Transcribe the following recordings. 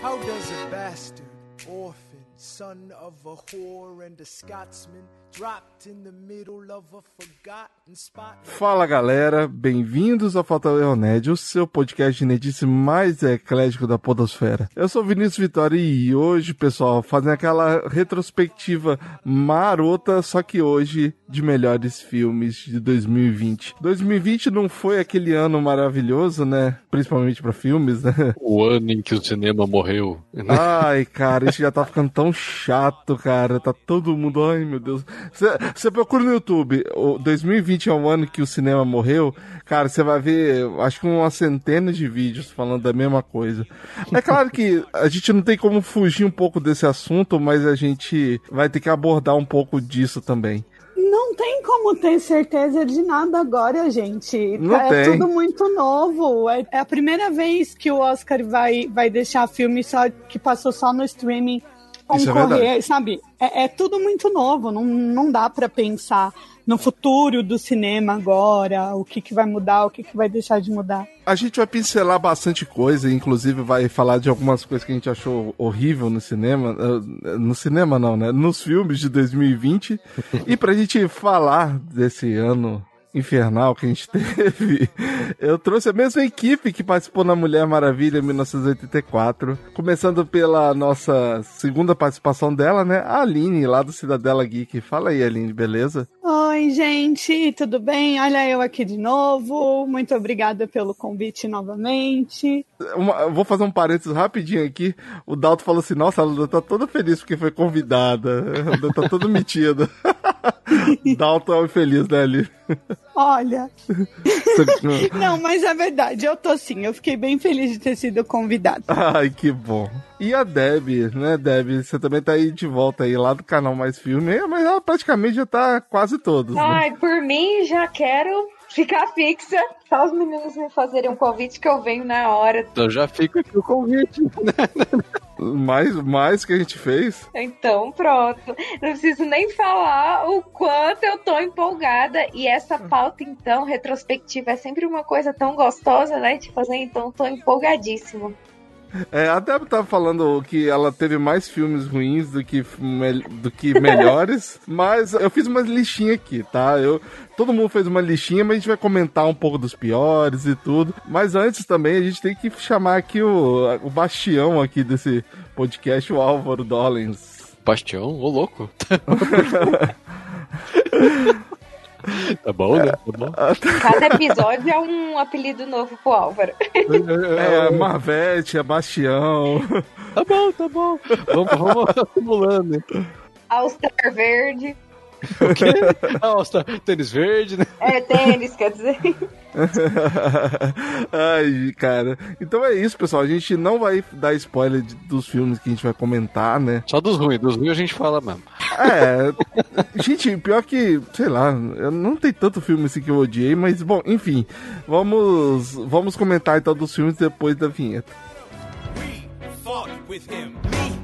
How does a bastard, orphan, son of a whore and a Scotsman, dropped in the middle of a forgotten spot? Fala galera, bem-vindos ao Fatal Nerd, o seu podcast de nerdice mais eclético da podosfera. Eu sou Vinícius Vitória e hoje, pessoal, fazendo aquela retrospectiva marota, só que hoje de melhores filmes de 2020. 2020 não foi aquele ano maravilhoso, né? Principalmente para filmes, né? O ano em que o cinema morreu. Ai, cara, isso já tá ficando tão chato, cara. Tá todo mundo, ai meu Deus. Você procura no YouTube, o 2020 é o ano que o cinema morreu, cara, você vai ver, acho que uma centena de vídeos falando da mesma coisa. É claro que a gente não tem como fugir um pouco desse assunto, mas a gente vai ter que abordar um pouco disso também. Não tem como ter certeza de nada agora, gente. Não é tem. tudo muito novo. É, é a primeira vez que o Oscar vai, vai deixar filme só que passou só no streaming É concorrer, verdade. sabe? É, é tudo muito novo. Não, não dá pra pensar no futuro do cinema agora, o que, que vai mudar, o que, que vai deixar de mudar. A gente vai pincelar bastante coisa, inclusive vai falar de algumas coisas que a gente achou horrível no cinema. eh, No cinema não, né? Nos filmes de 2020. e pra gente falar desse ano infernal que a gente teve, eu trouxe a mesma equipe que participou na Mulher Maravilha em 1984. Começando pela nossa segunda participação dela, né? A Aline, lá do Cidadela Geek. Fala aí, Aline, beleza? Oi, gente, tudo bem? Olha eu aqui de novo. Muito obrigada pelo convite novamente. Uma- eu vou fazer um parênteses rapidinho aqui. O Dalton falou assim: Nossa, a Luda tá toda feliz porque foi convidada. A Luda tá toda metida. Dalton é infeliz, né, Ali? Olha, não, mas é verdade, eu tô sim. Eu fiquei bem feliz de ter sido convidada. Ai, que bom. E a Deb, né, Deb? Você também tá aí de volta aí lá do canal Mais Filme, mas ela praticamente já tá quase todos. Né? Ai, por mim, já quero ficar fixa. Só os meninos me fazerem um convite que eu venho na hora. Então já fica aqui o convite. Mais, mais que a gente fez. Então, pronto. Não preciso nem falar o quanto eu tô empolgada. E essa pauta, então, retrospectiva, é sempre uma coisa tão gostosa, né? De fazer, então, tô empolgadíssima. É, a Deb tava falando que ela teve mais filmes ruins do que, do que melhores, mas eu fiz uma listinha aqui, tá? Eu, todo mundo fez uma listinha, mas a gente vai comentar um pouco dos piores e tudo. Mas antes também a gente tem que chamar aqui o, o bastião aqui desse podcast, o Álvaro Dollens. Bastião, ô louco. tá bom, né? Tá bom. Cada episódio é um apelido novo pro Álvaro. É, a Marvete, a Bastião. Tá bom, tá bom. Vamos, vamos acumulando. All-Star Verde. O quê? Ah, tênis verde, né? É, tênis, quer dizer. Ai, cara. Então é isso, pessoal. A gente não vai dar spoiler de- dos filmes que a gente vai comentar, né? Só dos ruins. Dos ruins a gente fala mesmo. É. gente, pior que, sei lá, eu não tem tanto filme assim que eu odiei, mas bom, enfim. Vamos, vamos comentar então dos filmes depois da vinheta. We fought with him.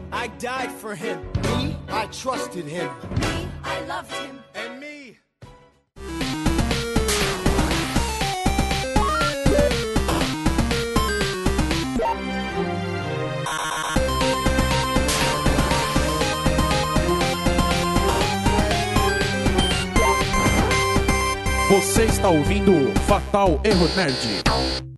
Me, I died for him. Me, I trusted him. Me, I loved him. And me. Você está ouvindo o Fatal Erro Nerd.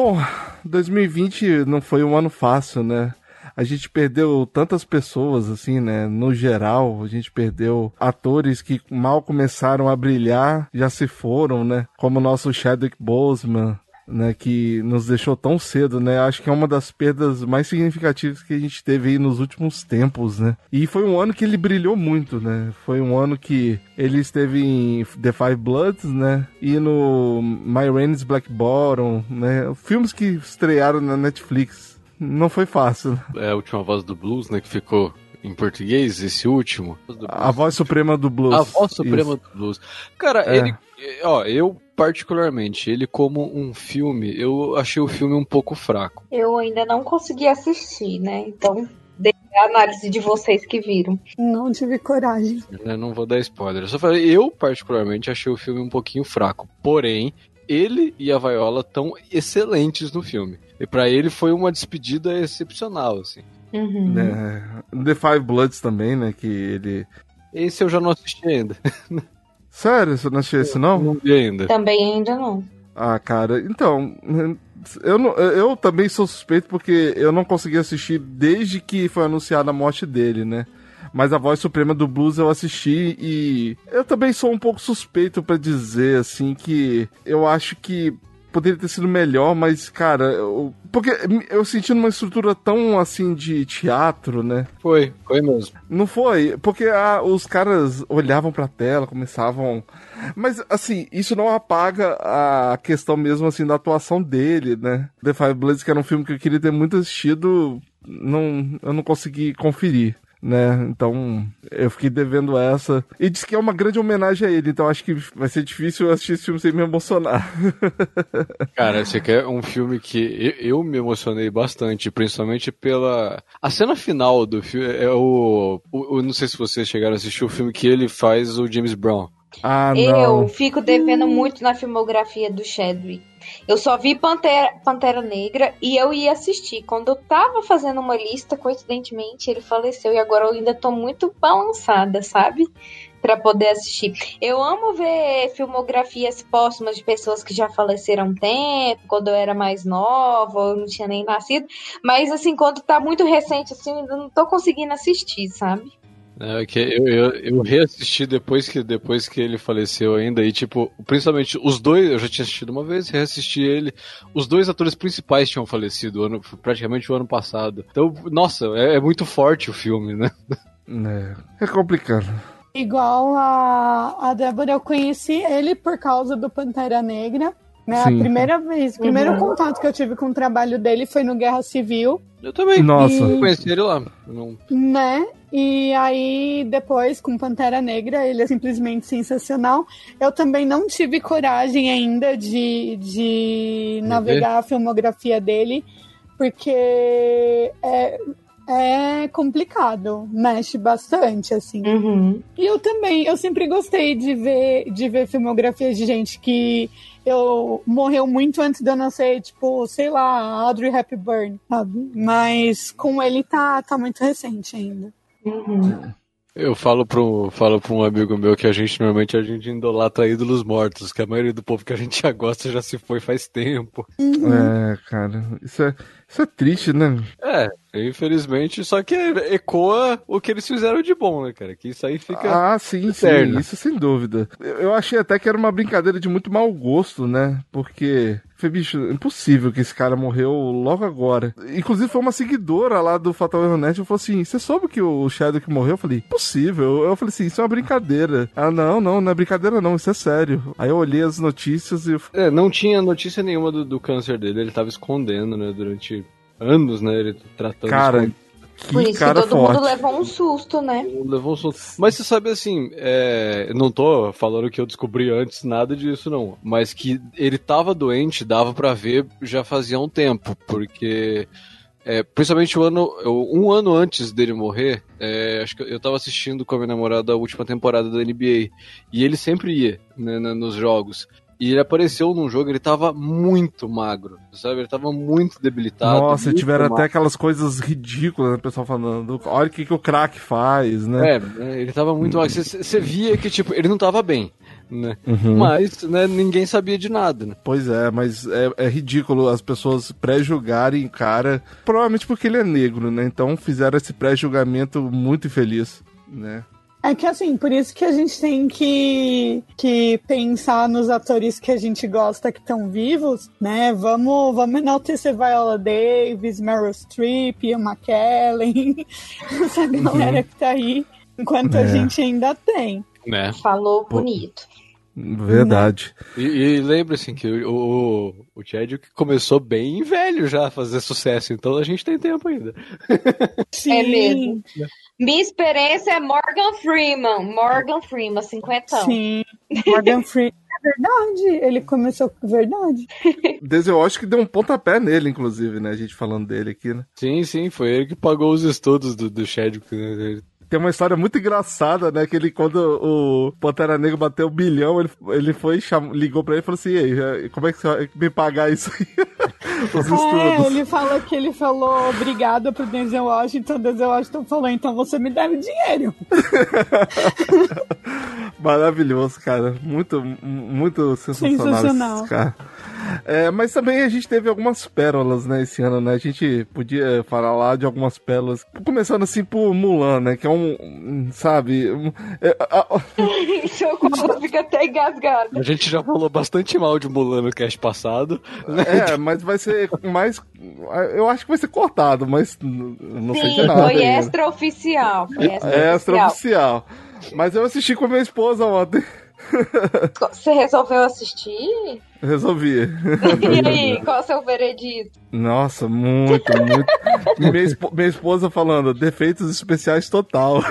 Bom, 2020 não foi um ano fácil, né? A gente perdeu tantas pessoas, assim, né? No geral, a gente perdeu atores que mal começaram a brilhar, já se foram, né? Como o nosso Chadwick Boseman, né? Que nos deixou tão cedo, né? Acho que é uma das perdas mais significativas que a gente teve aí nos últimos tempos, né? E foi um ano que ele brilhou muito, né? Foi um ano que ele esteve em The Five Bloods, né? E no My Rain's Black Bottom, né? Filmes que estrearam na Netflix. Não foi fácil. né? É a última voz do blues, né? Que ficou em português, esse último. A voz suprema do blues. A voz suprema Isso. do blues. Cara, É. ele. Ó, eu particularmente, ele como um filme, eu achei o filme um pouco fraco. Eu ainda não consegui assistir, né? Então, a análise de vocês que viram. Não tive coragem. né? Não vou dar spoiler. Eu só falei, eu particularmente achei o filme um pouquinho fraco. Porém, ele e a Viola estão excelentes no filme. E pra ele foi uma despedida excepcional, assim. Uhum. né? The Five Bloods também, né? Que ele. Esse eu já não assisti ainda. Sério, você não assistiu esse não? Não vi ainda. Também ainda não. Ah, cara, então. Eu, não, eu também sou suspeito porque eu não consegui assistir desde que foi anunciada a morte dele, né? Mas a voz suprema do blues eu assisti e eu também sou um pouco suspeito pra dizer assim que eu acho que poderia ter sido melhor, mas cara, eu, porque eu senti numa estrutura tão assim de teatro, né? Foi, foi mesmo. Não foi, porque ah, os caras olhavam pra tela, começavam. Mas, assim, isso não apaga a questão mesmo, assim, da atuação dele, né? The Five Blades, que era um filme que eu queria ter muito assistido, não, eu não consegui conferir. Né? Então, eu fiquei devendo essa. E diz que é uma grande homenagem a ele, então acho que vai ser difícil assistir esse filme sem me emocionar. Cara, esse aqui é um filme que eu, eu me emocionei bastante, principalmente pela. A cena final do filme é o. Eu não sei se vocês chegaram a assistir o filme que ele faz o James Brown. ah, Eu não. fico devendo muito na filmografia do Chadwick. Eu só vi Pantera, Pantera Negra e eu ia assistir. Quando eu tava fazendo uma lista, coincidentemente, ele faleceu. E agora eu ainda tô muito balançada, sabe? Pra poder assistir. Eu amo ver filmografias póstumas de pessoas que já faleceram há um tempo, quando eu era mais nova, eu não tinha nem nascido. Mas, assim, quando tá muito recente, assim, eu não tô conseguindo assistir, sabe? É, que eu, eu, eu reassisti depois que, depois que ele faleceu ainda, e tipo, principalmente os dois, eu já tinha assistido uma vez, reassisti ele, os dois atores principais tinham falecido ano, praticamente o ano passado. Então, nossa, é, é muito forte o filme, né? É, é complicado. Igual a, a Débora, eu conheci ele por causa do Pantera Negra. Né? A primeira vez, o primeiro Uhum. contato que eu tive com o trabalho dele foi no Guerra Civil, Eu também. Nossa. Eu conheci ele lá. Não... né? E aí, depois, com Pantera Negra, ele é simplesmente sensacional. Eu também não tive coragem ainda de, de navegar a filmografia dele, porque é, é complicado, mexe bastante, assim. Uhum. E eu também, eu sempre gostei de ver, de ver filmografias de gente que eu morreu muito antes de eu nascer, tipo, sei lá, Audrey Hepburn, sabe? Mas com ele tá, tá muito recente ainda. Uhum. Eu falo pra, um, falo pra um amigo meu que a gente normalmente a gente idolatra ídolos mortos, que a maioria do povo que a gente já gosta já se foi faz tempo. É, cara, isso é, isso é triste, né? É, infelizmente, só que ecoa o que eles fizeram de bom, né, cara? Que isso aí fica. Ah, sim, eterno. sim, isso sem dúvida. Eu, eu achei até que era uma brincadeira de muito mau gosto, né? Porque foi, bicho, impossível que esse cara morreu logo agora. Inclusive, foi uma seguidora lá do Fatal Error Net, falou assim: Você soube que o Shadow morreu? Eu falei: Possível. Eu falei assim: Isso é uma brincadeira. Ela, não, não, não é brincadeira, não, isso é sério. Aí eu olhei as notícias e eu É, não tinha notícia nenhuma do, do câncer dele, ele tava escondendo, né, durante anos, né, ele tratando Cara. Por que isso cara que todo forte. mundo levou um susto, né? Levou um susto. Mas você sabe assim, é, não tô falando que eu descobri antes nada disso, não. Mas que ele tava doente, dava pra ver já fazia um tempo, porque. é, principalmente o ano, um ano antes dele morrer, é, acho que eu tava assistindo com a minha namorada a última temporada da NBA. E ele sempre ia né, nos jogos. E ele apareceu num jogo, ele tava muito magro, sabe? Ele tava muito debilitado. Nossa, muito tiveram magro. até aquelas coisas ridículas, né? O pessoal falando, olha o que, que o crack faz, né? É, ele tava muito magro. Você- Você via que, tipo, ele não tava bem, né? Uhum. Mas, né, ninguém sabia de nada, né? Pois é, mas é, é ridículo as pessoas pré-julgarem o cara, provavelmente porque ele é negro, né? Então fizeram esse pré-julgamento muito infeliz, né? É que assim, por isso que a gente tem que, que pensar nos atores que a gente gosta que estão vivos, né? Vamos, vamos enaltecer Viola Davis, Meryl Streep, Ian McKellen, essa galera que tá aí, enquanto a É. gente ainda tem. né? Falou bonito. Verdade. E, e lembre-se que o, o, o Chadwick começou bem velho já a fazer sucesso, então a gente tem tempo ainda. Sim. É mesmo. Minha experiência é Morgan Freeman. Morgan Freeman, 50 Sim. Morgan Freeman. É verdade, ele começou com verdade. Desde eu acho que deu um pontapé nele, inclusive, né? A gente falando dele aqui, né? Sim, sim, foi ele que pagou os estudos do, do Chadwick. né? Ele Tem uma história muito engraçada, né? Que ele, quando o Pantera Negra bateu o bilhão, ele, ele foi, cham... ligou pra ele e falou assim: Ei, como é que você vai me pagar isso aí? Os É, ele fala que ele falou obrigado pro Denzel Washington. Denzel Washington falou, então você me deve dinheiro. Maravilhoso, cara. Muito, muito sensacional. Sensacional. cara. É, mas também a gente teve algumas pérolas, né, esse ano, né? A gente podia falar lá de algumas pérolas. Começando assim por Mulan, né? Que é um, sabe... um- é, a- fica até engasgado. A gente já falou bastante mal de Mulan no cast passado. né? é, mas vai ser mais... Eu acho que vai ser cortado, mas não sei de Sim, nada foi extraoficial. Foi É extra extraoficial. oficial. Mas eu assisti com a minha esposa ontem. Você resolveu assistir? Resolvi. E aí, qual é o seu veredito? Nossa, muito, muito. minha, espo- minha esposa falando, defeitos especiais total.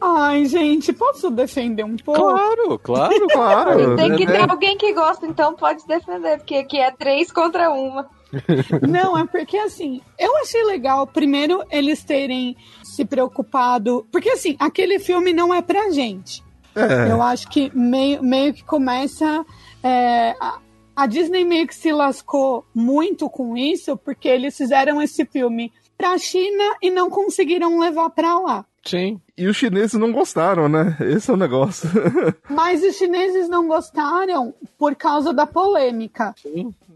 Ai, gente, posso defender um pouco? Claro, claro. Claro. Tem que né? ter alguém que gosta, então pode defender, porque aqui é três contra uma. Não, é porque assim, eu achei legal, primeiro, eles terem se preocupado. Porque assim, aquele filme não é pra gente. É, Eu acho que meio, meio que começa. é, a, a Disney meio que se lascou muito com isso, porque eles fizeram esse filme pra China e não conseguiram levar pra lá. Sim. E os chineses não gostaram, né? Esse é o negócio. Mas os chineses não gostaram por causa da polêmica.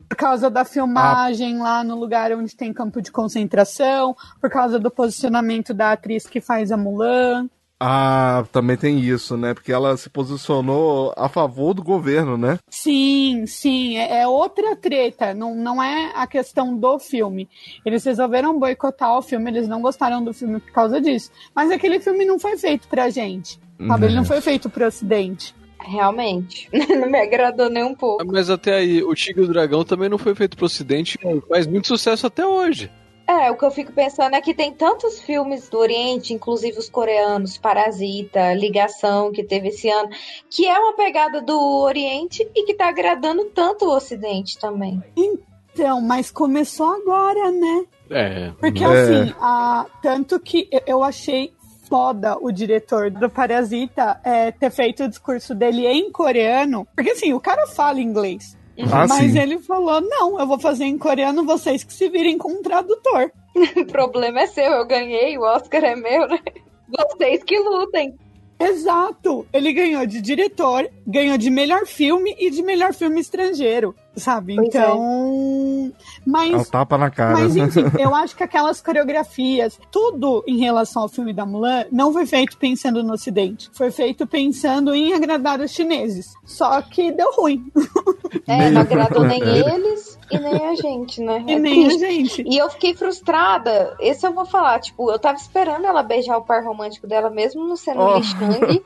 Por causa da filmagem lá no lugar onde tem campo de concentração, por causa do posicionamento da atriz que faz a Mulan. Ah, também tem isso, né? Porque ela se posicionou a favor do governo, né? Sim, sim, é, é outra treta, não, não é a questão do filme. Eles resolveram boicotar o filme, eles não gostaram do filme por causa disso. Mas aquele filme não foi feito pra gente, sabe? Ele não foi feito pro ocidente. Realmente. Não me agradou nem um pouco. Mas até aí, o Tigre e o Dragão também não foi feito pro ocidente, faz muito sucesso até hoje. É, o que eu fico pensando é que tem tantos filmes do Oriente, inclusive os coreanos, Parasita, Ligação, que teve esse ano, que é uma pegada do Oriente e que tá agradando tanto o Ocidente também. Então, mas começou agora, né? É. Porque É. assim, a, tanto que eu- eu achei foda o diretor do Parasita é, ter feito o discurso dele em coreano. Porque assim, o cara fala inglês. Ah, mas sim. ele falou: não, eu vou fazer em coreano, vocês que se virem com um tradutor. O problema é seu, eu ganhei, o Oscar é meu, né? Vocês que lutem. Exato! Ele ganhou de diretor, ganhou de melhor filme e de melhor filme estrangeiro, sabe? Pois é. então. É um Mas. tapa na cara. Mas enfim, eu acho que aquelas coreografias, tudo em relação ao filme da Mulan, não foi feito pensando no Ocidente. Foi feito pensando em agradar os chineses. Só que deu ruim. É, não agradou nem eles e nem a gente, né? E É nem a gente. E eu fiquei frustrada. Esse eu vou falar, tipo, eu tava esperando ela beijar o par romântico dela, mesmo não sendo Oh. Li Shang,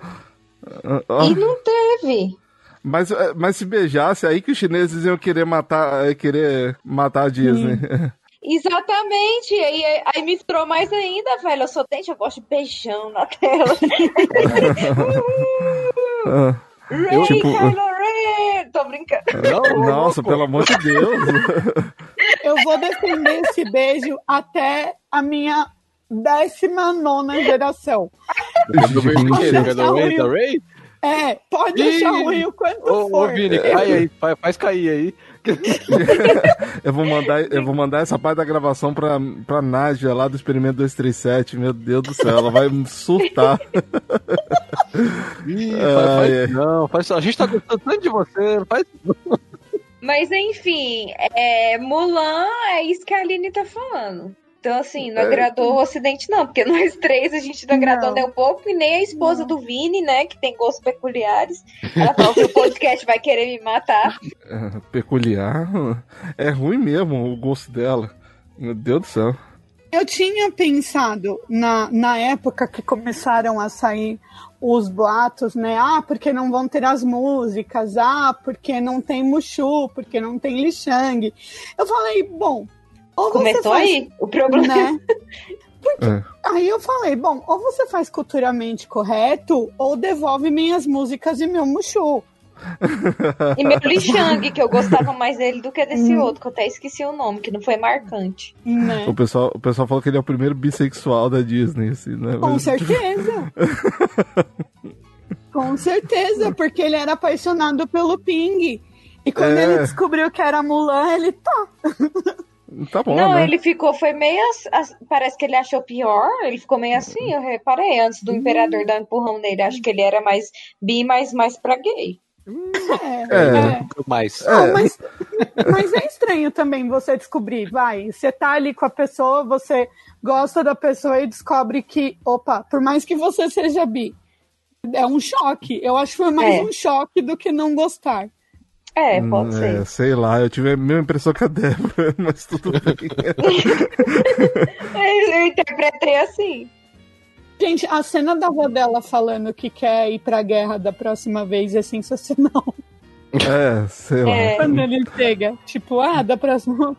ah, e não teve. Mas, eh, mas se beijasse, aí que os chineses iam querer matar, eh, querer matar a Disney. Exatamente. Aí, aí misturou mais ainda, velho. Eu sou dente, eu gosto de beijão na tela. Ah, Ray, tipo- Kylo Ren! Tô brincando. Não, Nossa, pelo amor de Deus. Eu vou defender esse beijo até a minha décima nona geração. Do beijo Ray? É, pode achar Ih. ruim o quanto Ô, ô for. Vini, cai aí, faz, faz cair aí. Eu vou mandar, eu vou mandar essa parte da gravação pra, pra Nádia lá do Experimento 237. Meu Deus do céu, ela vai surtar. Ih, Ai, faz, faz- ai. não, faz, a gente tá gostando tanto de você, não faz Mas enfim, é, Mulan é isso que a Aline tá falando. Então, assim, não É. agradou o Ocidente, não, porque nós três a gente não agradou Não. nem um pouco, e nem a esposa do Vini, né, que tem gostos peculiares. Ela falou que o podcast vai querer me matar. É, Peculiar. É ruim mesmo o gosto dela. Meu Deus do céu. Eu tinha pensado na, na época que começaram a sair os boatos, né? Ah, porque não vão ter as músicas, ah, porque não tem Mushu, porque não tem Li Shang. Eu falei, bom, ou você Começou faz, aí o problema. né? É. Aí eu falei, bom, ou você faz culturalmente correto, ou devolve minhas músicas e meu Mushu. E meu Li Shang, que eu gostava mais dele do que desse outro, que eu até esqueci o nome, que não foi marcante. Né? O pessoal, o pessoal falou que ele é o primeiro bissexual da Disney, assim, né? Com Mas- certeza. Com certeza, porque ele era apaixonado pelo Ping. E quando É. ele descobriu que era Mulan, ele tá. Tá bom, não, né? ele ficou, foi meio. Parece que ele achou pior. Ele ficou meio assim, eu reparei, antes do imperador dar um empurrão nele. Acho que ele era mais bi, mas mais pra gay. É, É. é. Mais. Não, mas, mas é estranho também você descobrir, vai. Você tá ali com a pessoa, você gosta da pessoa e descobre que, opa, por mais que você seja bi, é um choque. Eu acho que foi mais É. um choque do que não gostar. É, pode Hum, ser. é, sei lá, eu tive a mesma impressão que a Débora, mas tudo bem. Eu interpretei assim. Gente, a cena da avó dela falando que quer ir pra guerra da próxima vez é sensacional. é, sei lá. É. Quando ele chega, tipo, ah, da próxima.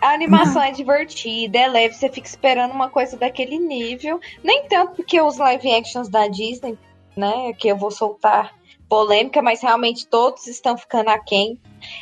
A animação é divertida, é leve, você fica esperando uma coisa daquele nível. Nem tanto porque os live actions da Disney, né, que eu vou soltar polêmica, mas realmente todos estão ficando aquém.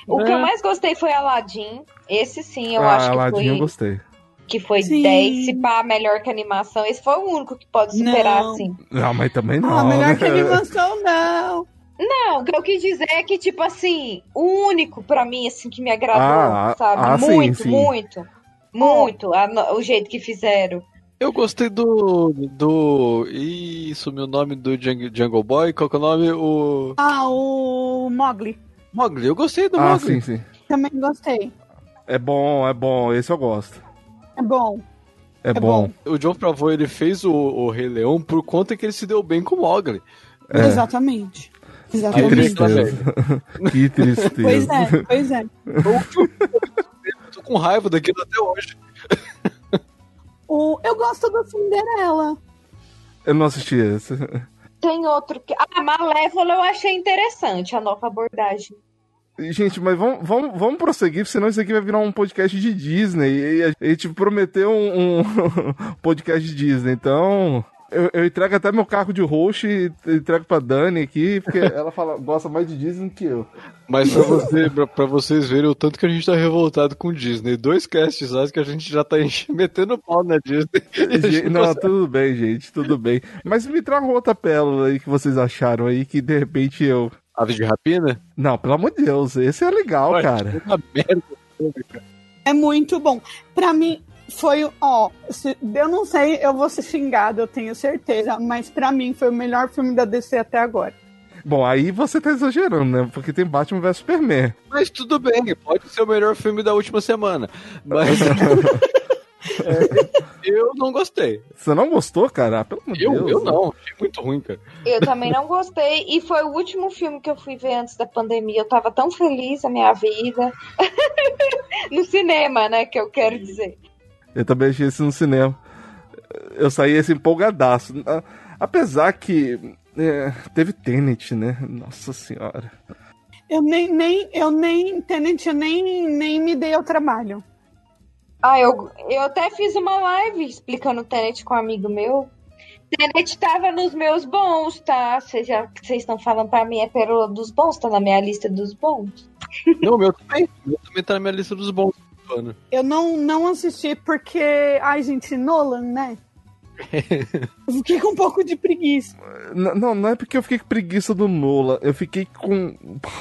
O que É. eu mais gostei foi Aladdin. Esse sim, eu ah, acho que Aladdin eu foi, gostei. que foi Sim. 10, se pá, melhor que animação. Esse foi o único que pode superar, Não. assim. Não, mas também não. ah, melhor né? que animação, não. Não, o que eu quis dizer é que, tipo assim, o único pra mim, assim, que me agradou, Ah, sabe? ah, sim, muito, sim. muito, muito, a no- o jeito que fizeram. Eu gostei do. do. Ih, sumiu o nome do Jung- Jungle Boy. Qual que é o nome? O. Ah, o Mogli. Mogli. Eu gostei do Ah, Mogli. sim, sim. Também gostei. É bom, é bom. Esse eu gosto. É bom. É, É bom. bom. O John Favreau ele fez o, o Rei Leão por conta que ele se deu bem com o Mogli. É. Exatamente. Que Exatamente. tristeza. tristeza. que tristeza. Pois é, pois é. Eu tô com raiva daquilo até hoje. O, eu gosto da Cinderela. Eu não assisti esse. Tem outro que. Ah, Malévola eu achei interessante, a nova abordagem. Gente, mas vamos, vamos, vamos prosseguir, senão isso aqui vai virar um podcast de Disney. E a gente prometeu um, um podcast de Disney. Então, eu, eu entrego até meu carro de host e entrego pra Dani aqui, porque ela fala, gosta mais de Disney que eu. Mas pra, você, pra, pra vocês verem o tanto que a gente tá revoltado com o Disney. Dois casts lá que a gente já tá metendo pau na Disney. Não tudo bem, gente, tudo bem. Mas me traga outra pérola aí que vocês acharam aí, que de repente eu. Aves de rapina? Não, pelo amor de Deus, esse é legal, Ué, cara. Uma merda. É muito bom. Pra mim, foi, o- ó, se- eu não sei, eu vou ser xingado, eu tenho certeza, mas pra mim foi o melhor filme da DC até agora. Bom, aí você tá exagerando, né? Porque tem Batman vs Superman. Mas tudo bem, pode ser o melhor filme da última semana. Mas. É, eu não gostei. Você não gostou, cara? Ah, Pelo amor de Eu, Deus. eu não, achei muito ruim, cara. Eu também não gostei. E foi o último filme que eu fui ver antes da pandemia. Eu tava tão feliz a minha vida. no cinema, né? Que eu quero dizer. Eu também achei esse no cinema. Eu saí esse empolgadaço. Apesar que é, teve Tenet, né? Nossa senhora. Eu nem, nem, eu nem, Tenant, eu nem, nem me dei ao trabalho. Ah, eu, eu até fiz uma live explicando o Tenet com um amigo meu. Tenet tava nos meus bons, tá? Vocês estão falando pra mim, é pérola dos bons, tá na minha lista dos bons. Não, meu também. O meu também tá na minha lista dos bons. Mano. Eu não, não assisti porque, ai gente, Nolan, né? Eu fiquei com um pouco de preguiça. Não, não é porque eu fiquei com preguiça do Nolan. Eu fiquei com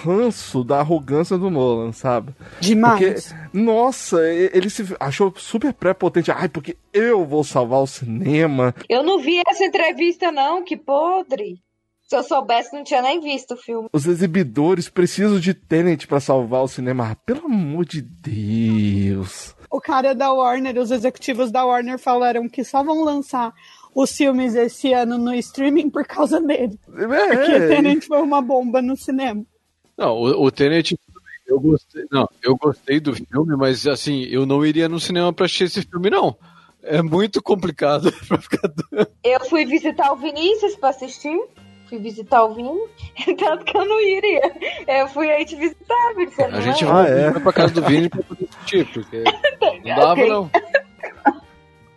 ranço da arrogância do Nolan, sabe? Demais. Nossa, e- ele se achou super prepotente. Ai, porque eu vou salvar o cinema. Eu não vi essa entrevista, não, que podre. Se eu soubesse, não tinha nem visto o filme. Os exibidores precisam de Tenet pra salvar o cinema. Ah, pelo amor de Deus. O cara da Warner, os executivos da Warner falaram que só vão lançar os filmes esse ano no streaming por causa dele. Porque É, Tenant foi uma bomba no cinema. Não, o, o Tenet, eu gostei. Não, eu gostei do filme, mas assim, eu não iria no cinema pra assistir esse filme, não. É muito complicado pra ficar. Eu fui visitar o Vinícius pra assistir. Fui visitar o Vini. Tanto que eu não iria. Eu fui aí te visitar, Vini. Você A não gente é? Ah, é? vai pra casa do Vini pra poder assistir, porque não dava, não.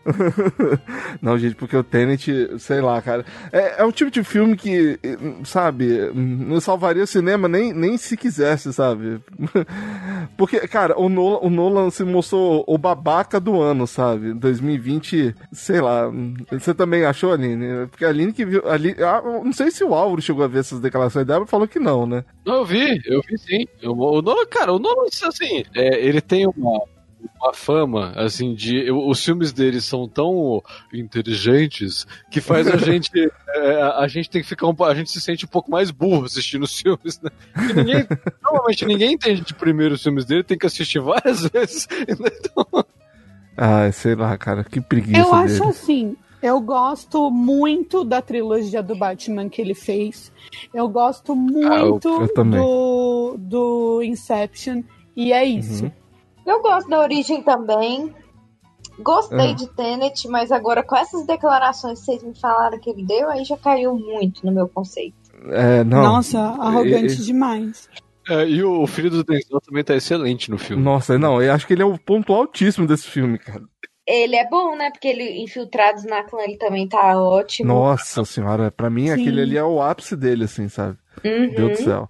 não, gente, porque o Tenet, sei lá, cara. É, é um tipo de filme que, sabe, não salvaria o cinema nem, nem se quisesse, sabe? Porque, cara, o Nolan, o Nolan se mostrou o babaca do ano, sabe? 2020, sei lá. Você também achou, Aline? Porque a Aline que viu. Ali, ah, não sei se o Álvaro chegou a ver essas declarações dela, falou que não, né? Eu vi, eu vi sim. Eu, o Nolan, cara, o Nolan, assim, é, ele tem uma uma fama, assim, de. Os filmes deles são tão inteligentes que faz a gente. É, a gente tem que ficar um, A gente se sente um pouco mais burro assistindo os filmes, né? Porque ninguém. normalmente ninguém entende de primeiro os filmes dele, tem que assistir várias vezes. Então... Ah, sei lá, cara, que preguiça. Eu acho dele. assim. Eu gosto muito da trilogia do Batman que ele fez. Eu gosto muito Ah, eu- eu do, do Inception. E é isso. Uhum. Eu gosto da origem também. Gostei Ah. de Tenet, mas agora com essas declarações que vocês me falaram que ele deu, aí já caiu muito no meu conceito. É, não. Nossa, arrogante E- demais. É, e o filho do Denzel também tá excelente no filme. Nossa, não, eu acho que ele é o ponto altíssimo desse filme, cara. Ele é bom, né? Porque ele, Infiltrados na Clã, ele também tá ótimo. Nossa senhora, pra mim Sim. aquele ali é o ápice dele, assim, sabe? Uhum. Deus do céu.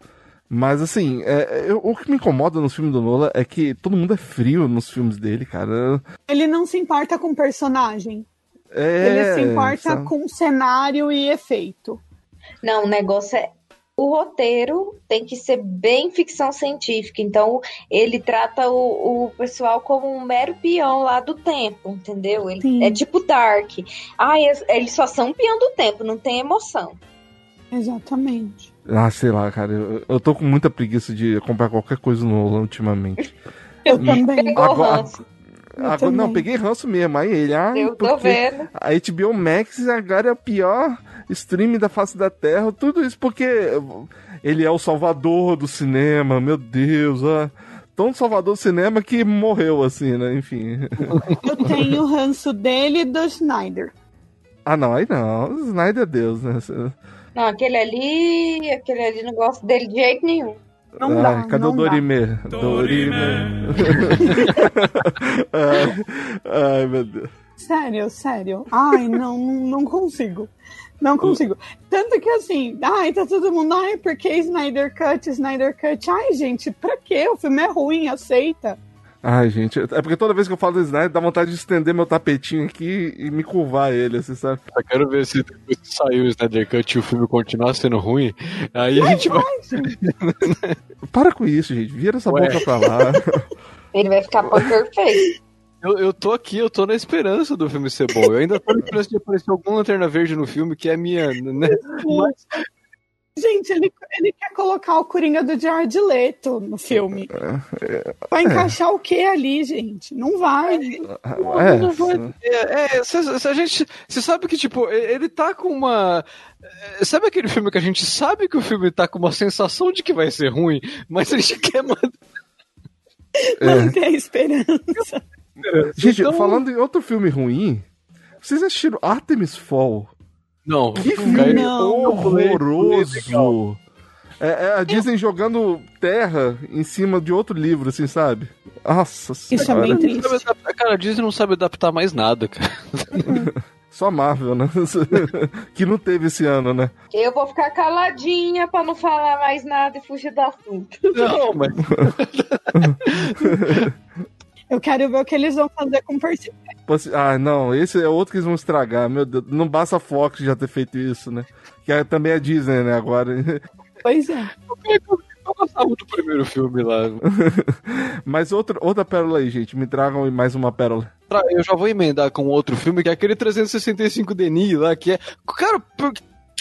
Mas assim, é, eu- o que me incomoda nos filmes do Nola é que todo mundo é frio nos filmes dele, cara. Ele não se importa com personagem. É, Ele se importa sabe? com cenário e efeito. Não, o negócio é. O roteiro tem que ser bem ficção científica. Então, ele trata o, o pessoal como um mero peão lá do tempo, entendeu? Ele, Sim. é tipo Dark. Ah, eles, eles só são peão do tempo, não tem emoção. Exatamente. Ah, sei lá, cara. Eu, eu tô com muita preguiça de comprar qualquer coisa no Nolan ultimamente. Eu também. Pegou Agora- ranço. Eu Agora, não, também. peguei ranço mesmo. Aí ele, ah, Eu tô vendo. a HBO Max agora é o pior stream da face da Terra. Tudo isso porque ele é o salvador do cinema, meu Deus. Ah, tão salvador do cinema que morreu, assim, né? Enfim. Eu tenho ranço dele e do Schneider. Ah, não, aí não. Snyder é Deus, né? Não, aquele ali, aquele ali não gosto dele de jeito nenhum. Não Ai, dá. cadê não o dá. Dorime? Dorime. ai, ai, meu Deus. Sério, sério. Ai, não, não consigo. Não consigo. Tanto que assim, ai, tá todo mundo, ai, por que Snyder Cut, Snyder Cut? Ai, gente, pra quê? O filme é ruim, aceita. Ai, gente, é porque toda vez que eu falo do Snyder, dá vontade de estender meu tapetinho aqui e me curvar ele, assim, sabe? Eu quero ver se depois que saiu o Snyder Cut e o filme continuar sendo ruim. Aí a gente vai. Para com isso, gente. Vira essa Ué. boca pra lá. Ele vai ficar poker face. Eu, eu tô aqui, eu tô na esperança do filme ser bom. Eu ainda tô na esperança de aparecer alguma lanterna verde no filme que é minha, né? Mas- Gente, ele, ele quer colocar o Coringa do Jared Leto no filme. Vai encaixar o que ali, gente? Não vai. É, Não vai- É, é, cê- a gente. Você sabe que, tipo, ele tá com uma. é, Sabe aquele filme que a gente sabe que o filme tá com uma sensação de que vai ser ruim, mas a gente quer manter. Manter a esperança. Gente, Então- falando em outro filme ruim, vocês assistiram Artemis Fall? Não, Que filme Não. horroroso! É, é a Disney jogando terra em cima de outro livro, assim, sabe? Nossa Isso é senhora. bem triste. adaptar- Cara, a Disney não sabe adaptar mais nada, cara. Só Marvel, né? que não teve esse ano, né? Eu vou ficar caladinha pra não falar mais nada e fugir do assunto. Não, mas. Eu quero ver o que eles vão fazer com o Percy. Ah, não, esse é outro que eles vão estragar, meu Deus. Não basta a Fox já ter feito isso, né? Que é, também é Disney, né, agora. Pois é. Eu gostava do primeiro filme lá. Mas outro, outra pérola aí, gente. Me tragam mais uma pérola. Eu já vou emendar com outro filme, que é aquele 365 Denis lá, que é. Cara, por-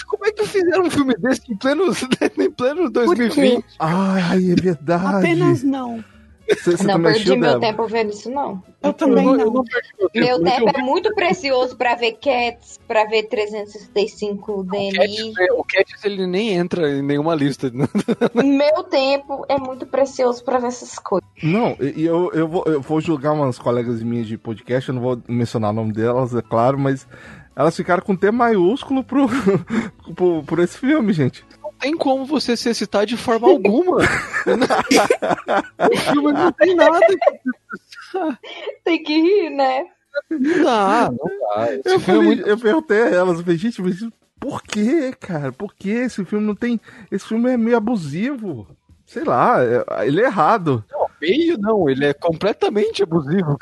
como é que fizeram um filme desse em pleno, em pleno 2020? Ai, é verdade. Apenas não. Você, você não também perdi meu Débora? tempo vendo isso, não. Eu também eu, eu não. não perdi meu tempo. Meu mas tempo eu é muito precioso pra ver Cats, pra ver 365 O DNI. Cats, é, o Cats, ele nem entra em nenhuma lista. né? Meu tempo é muito precioso pra ver essas coisas. Não, e e eu, eu, vou, eu vou julgar umas colegas minhas de podcast, eu não vou mencionar o nome delas, é claro, mas elas ficaram com T maiúsculo pro, pro, por esse filme, gente. Não tem como você se excitar de forma alguma. o filme não tem nada. Tem que rir, né? Não dá, não dá. Esse Eu, é falei, muito. eu perguntei a elas, eu falei, gente, mas por que, cara? Por que esse filme não tem. Esse filme é meio abusivo. Sei lá, é- ele é errado. Meio não, ele é completamente abusivo.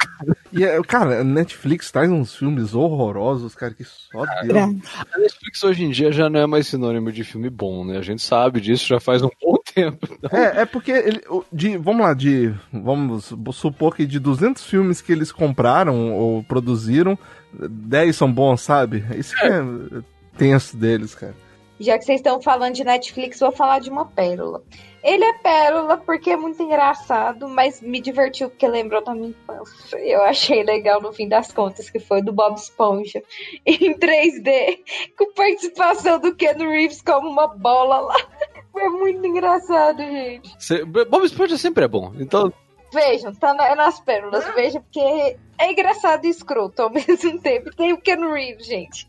E, é, cara, a Netflix traz uns filmes horrorosos, cara, que só Deus. A Netflix hoje em dia já não é mais sinônimo de filme bom, né? A gente sabe disso já faz um bom tempo. É, é porque ele, de, vamos lá, de, vamos supor que de 200 filmes que eles compraram ou produziram, 10 são bons, sabe? Isso que é tenso deles, cara. Já que vocês estão falando de Netflix, vou falar de uma pérola. Ele é pérola porque é muito engraçado, mas me divertiu porque lembrou da minha infância. Eu achei legal no fim das contas, que foi do Bob Esponja em 3D, com participação do Ken Reeves como uma bola lá. Foi muito engraçado, gente. Cê- Bob Esponja sempre é bom, então Vejam, tá na- nas pérolas, vejam, porque é engraçado e escroto ao mesmo tempo. Tem o Ken Reeves, gente.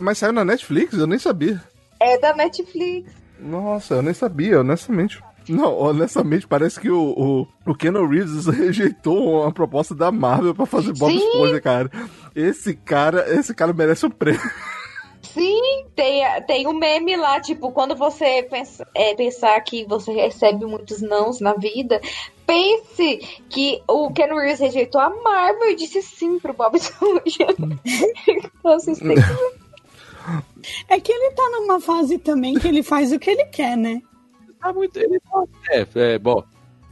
Mas saiu na Netflix? Eu nem sabia. É da Netflix. Nossa, eu nem sabia, honestamente. Não, honestamente, parece que o, o, o Keanu Reeves rejeitou uma proposta da Marvel pra fazer Bob Sim. Esponja, cara. Esse cara, esse cara merece o prêmio. Sim, tem, tem um meme lá, tipo, quando você pensa, é, pensar que você recebe muitos nãos na vida, pense que o Ken Reeves rejeitou a Marvel e disse sim pro Bob Esponja. então, vocês têm que... É que ele tá numa fase também que ele faz o que ele quer, né? tá muito. Ele tá- é, é, bom.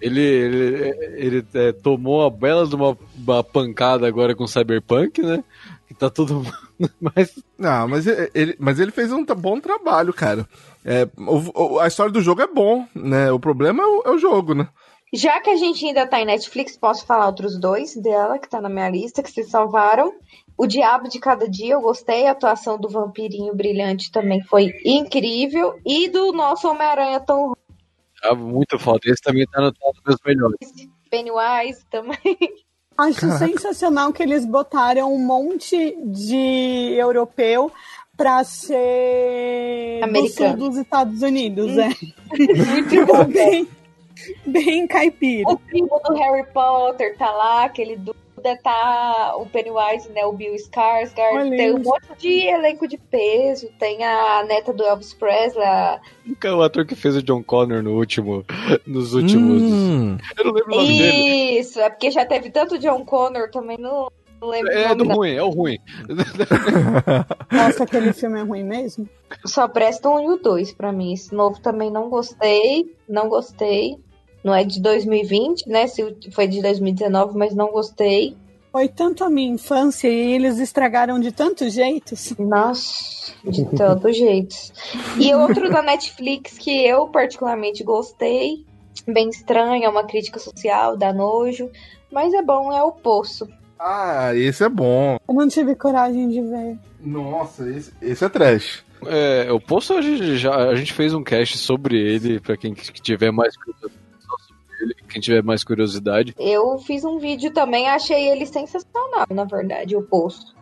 Ele, ele, ele, é, tomou a bela de uma, uma pancada agora com Cyberpunk, né? Que tá tudo. Mas Não, mas ele, mas ele fez um bom trabalho, cara. É, o- o- a história do jogo é bom, né? O problema é o, é o jogo, né? Já que a gente ainda tá em Netflix, posso falar outros dois dela, que tá na minha lista, que se salvaram. O Diabo de Cada Dia, eu gostei. A atuação do Vampirinho Brilhante também foi incrível. E do nosso Homem-Aranha Tom tá muito foda. Esse também tá no nos meus melhores. Pennywise também. Acho Caraca. sensacional que eles botaram um monte de europeu pra ser Americano. do sul dos Estados Unidos, é. Muito bom. bem, bem caipira. O primo do Harry Potter tá lá, aquele Duda tá o Pennywise, né? O Bill Skarsgård. Olha Tem um isso. monte de elenco de peso. Tem a neta do Elvis Presley. a- Nunca o ator que fez o John Connor no último. Nos últimos. Hum, Eu não lembro o nome dele. Isso, é porque já teve tanto John Connor, também não, não lembro É do não. ruim, é o ruim. Nossa, aquele filme é ruim mesmo. Só presta um e o dois pra mim. Esse novo também não gostei. Não gostei. Não é de 2020, né? Se foi de 2019, mas não gostei. Foi tanto a minha infância e eles estragaram de tantos jeitos. Nossa, de tantos jeitos. E outro da Netflix que eu particularmente gostei, bem estranho, é uma crítica social, dá nojo, mas é bom, é o Poço. Ah, esse é bom. Eu não tive coragem de ver. Nossa, esse, esse é trash. É, o Poço a gente, já, a gente fez um cast sobre ele, pra quem tiver mais curiosidade sobre ele, quem tiver mais curiosidade. Eu fiz um vídeo também, achei ele sensacional, na verdade, o Poço.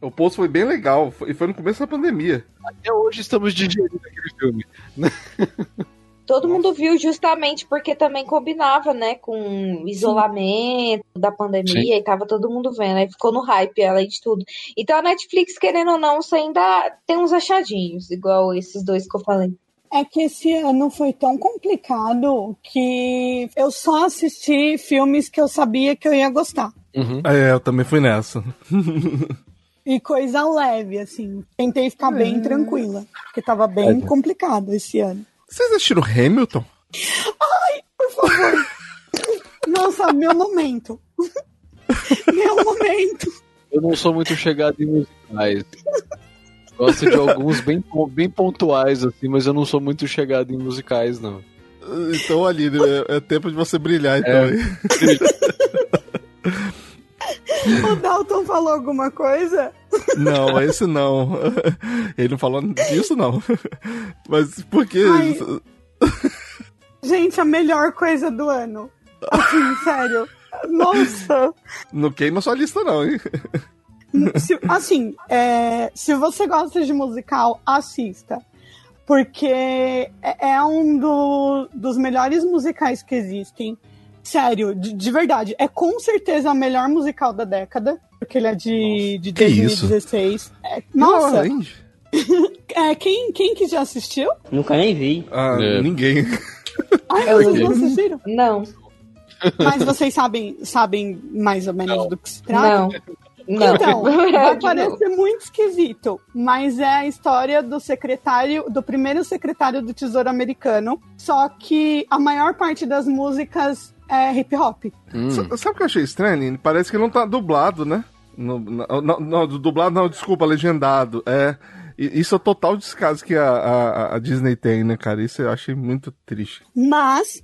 O post foi bem legal, e foi no começo da pandemia. Até hoje estamos digerindo aquele filme. Todo mundo viu justamente porque também combinava, né, com isolamento da pandemia e tava todo mundo vendo, aí ficou no hype, além de tudo. Então a Netflix, querendo ou não, você ainda tem uns achadinhos, igual esses dois que eu falei. É que esse ano foi tão complicado que eu só assisti filmes que eu sabia que eu ia gostar. Uhum. É, eu também fui nessa. E coisa leve, assim. Tentei ficar bem tranquila, porque tava bem complicado esse ano. Vocês assistiram Hamilton? Por favor. Nossa, meu momento. meu momento. Eu não sou muito chegado em musicais. Gosto de alguns bem, bem pontuais, assim, mas eu não sou muito chegado em musicais, não. Então, Aline, é, é tempo de você brilhar, então. É. hein? O Dalton falou alguma coisa? Não, esse não. Ele não falou disso, não. Mas por que. Ai. Gente, a melhor coisa do ano. Assim, sério. Nossa. Não queima sua lista, não, hein? Se- assim, é, se você gosta de musical, assista. Porque é, é um do- dos melhores musicais que existem. Sério, de, de verdade. É com certeza a melhor musical da década. porque ele é de, de Que isso? 2016. É, nossa, Land? é, quem, quem que já assistiu? Nunca nem vi. Ah, É. ninguém. Ai, vocês não assistiram? Não, Mas vocês sabem, sabem mais ou menos do que se trata? não. Não. Então, vai parecer muito esquisito, mas é a história do secretário, do primeiro secretário do Tesouro Americano, só que a maior parte das músicas é hip hop. Hum. Sa- Sabe o que eu achei estranho? Nini? Parece que não tá dublado, né? No, não, dublado não, desculpa, legendado. É. Isso é o total descaso que a, a, a Disney tem, né, cara? Isso eu achei muito triste. Mas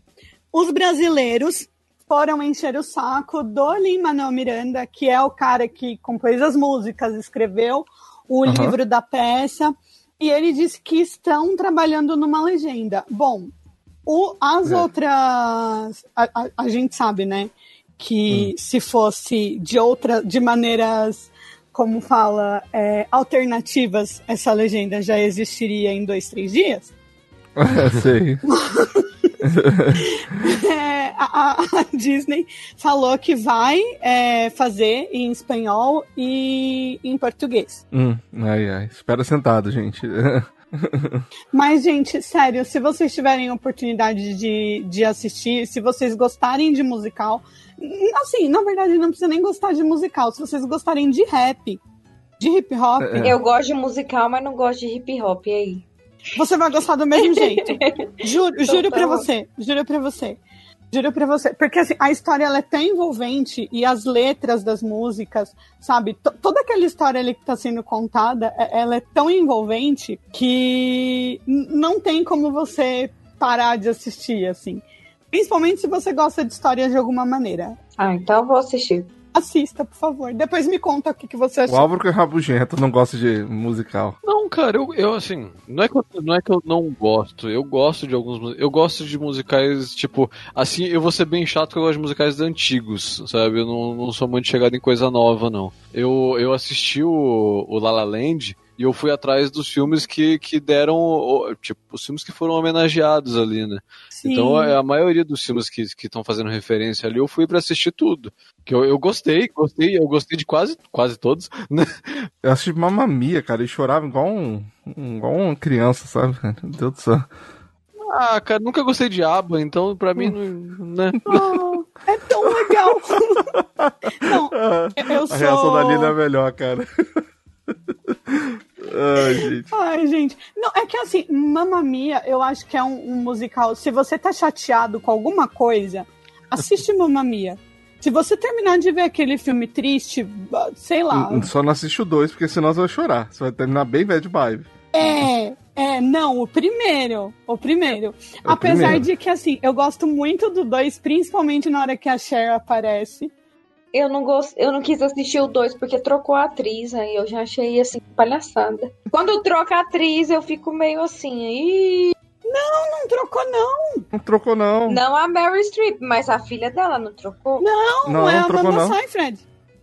os brasileiros foram encher o saco do Lin-Manuel Miranda, que é o cara que compôs as músicas, escreveu o Aham. livro da peça, e ele disse que estão trabalhando numa legenda. Bom, o- as É. outras. A, a- a gente sabe, né? Que se fosse de outra, de maneiras, como fala, é, alternativas, essa legenda já existiria em dois, três dias. Sei. É, a, a- a Disney falou que vai é, fazer em espanhol e em português. Hum, ai, ai. Espera sentado, gente. Mas, gente, sério, se vocês tiverem oportunidade de, de assistir, se vocês gostarem de musical, assim, na verdade, não precisa nem gostar de musical. Se vocês gostarem de rap, de hip hop, É. Eu gosto de musical, mas não gosto de hip hop. E aí? Você vai gostar do mesmo jeito. Juro, Então juro tá pra bom. você, juro pra você. Juro pra você. Porque assim, a história ela é tão envolvente e as letras das músicas, sabe? to- toda aquela história ali que tá sendo contada, é- ela é tão envolvente que não tem como você parar de assistir, assim. Principalmente se você gosta de histórias de alguma maneira. Ah, então eu vou assistir. Assista, por favor. Depois me conta o que, que você o achou. Álvaro que é rabugento, não gosta de musical. Não, cara, eu, eu assim, não é, que eu, não é que eu não gosto, eu gosto de alguns, eu gosto de musicais, tipo, assim, eu vou ser bem chato que eu gosto de musicais antigos, sabe, eu não, não sou muito chegado em coisa nova, não. Eu, eu assisti o, o La La Land e eu fui atrás dos filmes que, que deram, tipo, os filmes que foram homenageados ali, né. Sim. Então a, a maioria dos filmes que estão fazendo referência ali, eu fui pra assistir tudo. Que eu, eu gostei, gostei, eu gostei de quase, quase todos, né. Eu assisti Mamma Mia, cara, e chorava igual um, igual uma criança, sabe? Meu Deus do céu. Ah, cara, nunca gostei de ABBA, então pra mim, não, né? Ah, é tão legal. não, eu sou... A reação da Lina é melhor, cara. Ai, gente. Ai, gente. Não, é que assim, Mamma Mia, eu acho que é um, um musical. Se você tá chateado com alguma coisa, assiste Mamma Mia. Se você terminar de ver aquele filme triste, sei lá. Só não assiste o dois, porque senão você vai chorar. Você vai terminar bem bad vibe. É, é, não, o primeiro. O primeiro. É o Apesar primeiro. de que, assim, eu gosto muito do dois, principalmente na hora que a Cher aparece. Eu não gosto, eu não quis assistir o 2 porque trocou a atriz, aí eu já achei assim, palhaçada. Quando troca a atriz, eu fico meio assim, Ih, Não trocou, não. Não trocou, não. não a Mary Streep, mas a filha dela não trocou. Não, Não, é não a trocou, Mama não. Seyfried.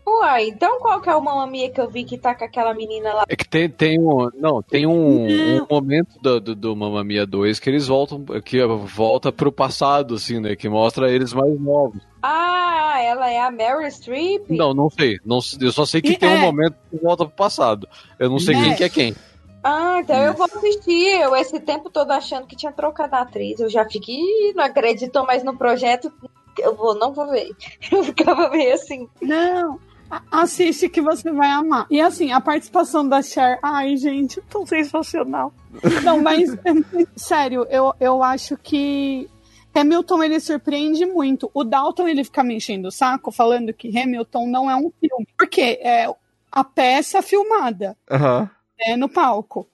Uai, então qual que é o Mamma Mia que eu vi que tá com aquela menina lá? É que tem, tem um. Não, tem um, um momento do, do, do Mamma Mia 2 que eles voltam. Que volta pro passado, assim, né? Que mostra eles mais novos. Ah, ela é a Mary Streep? Não, não sei. Não, eu só sei que E tem um é. momento que volta pro passado. Eu não sei É. quem que é quem. Ah, então eu vou assistir. Eu esse tempo todo achando que tinha trocado a atriz. Eu já fiquei, "Ih, não acreditou mais no projeto. Eu vou, não vou ver. Eu ficava meio assim. Não. Assiste que você vai amar. E assim, a participação da Cher, ai, gente, tão sensacional. Não, mas, sério, eu, eu acho que Hamilton ele surpreende muito. O Dalton ele fica me enchendo o saco falando que Hamilton não é um filme. Porque é a peça filmada Aham. é, no palco.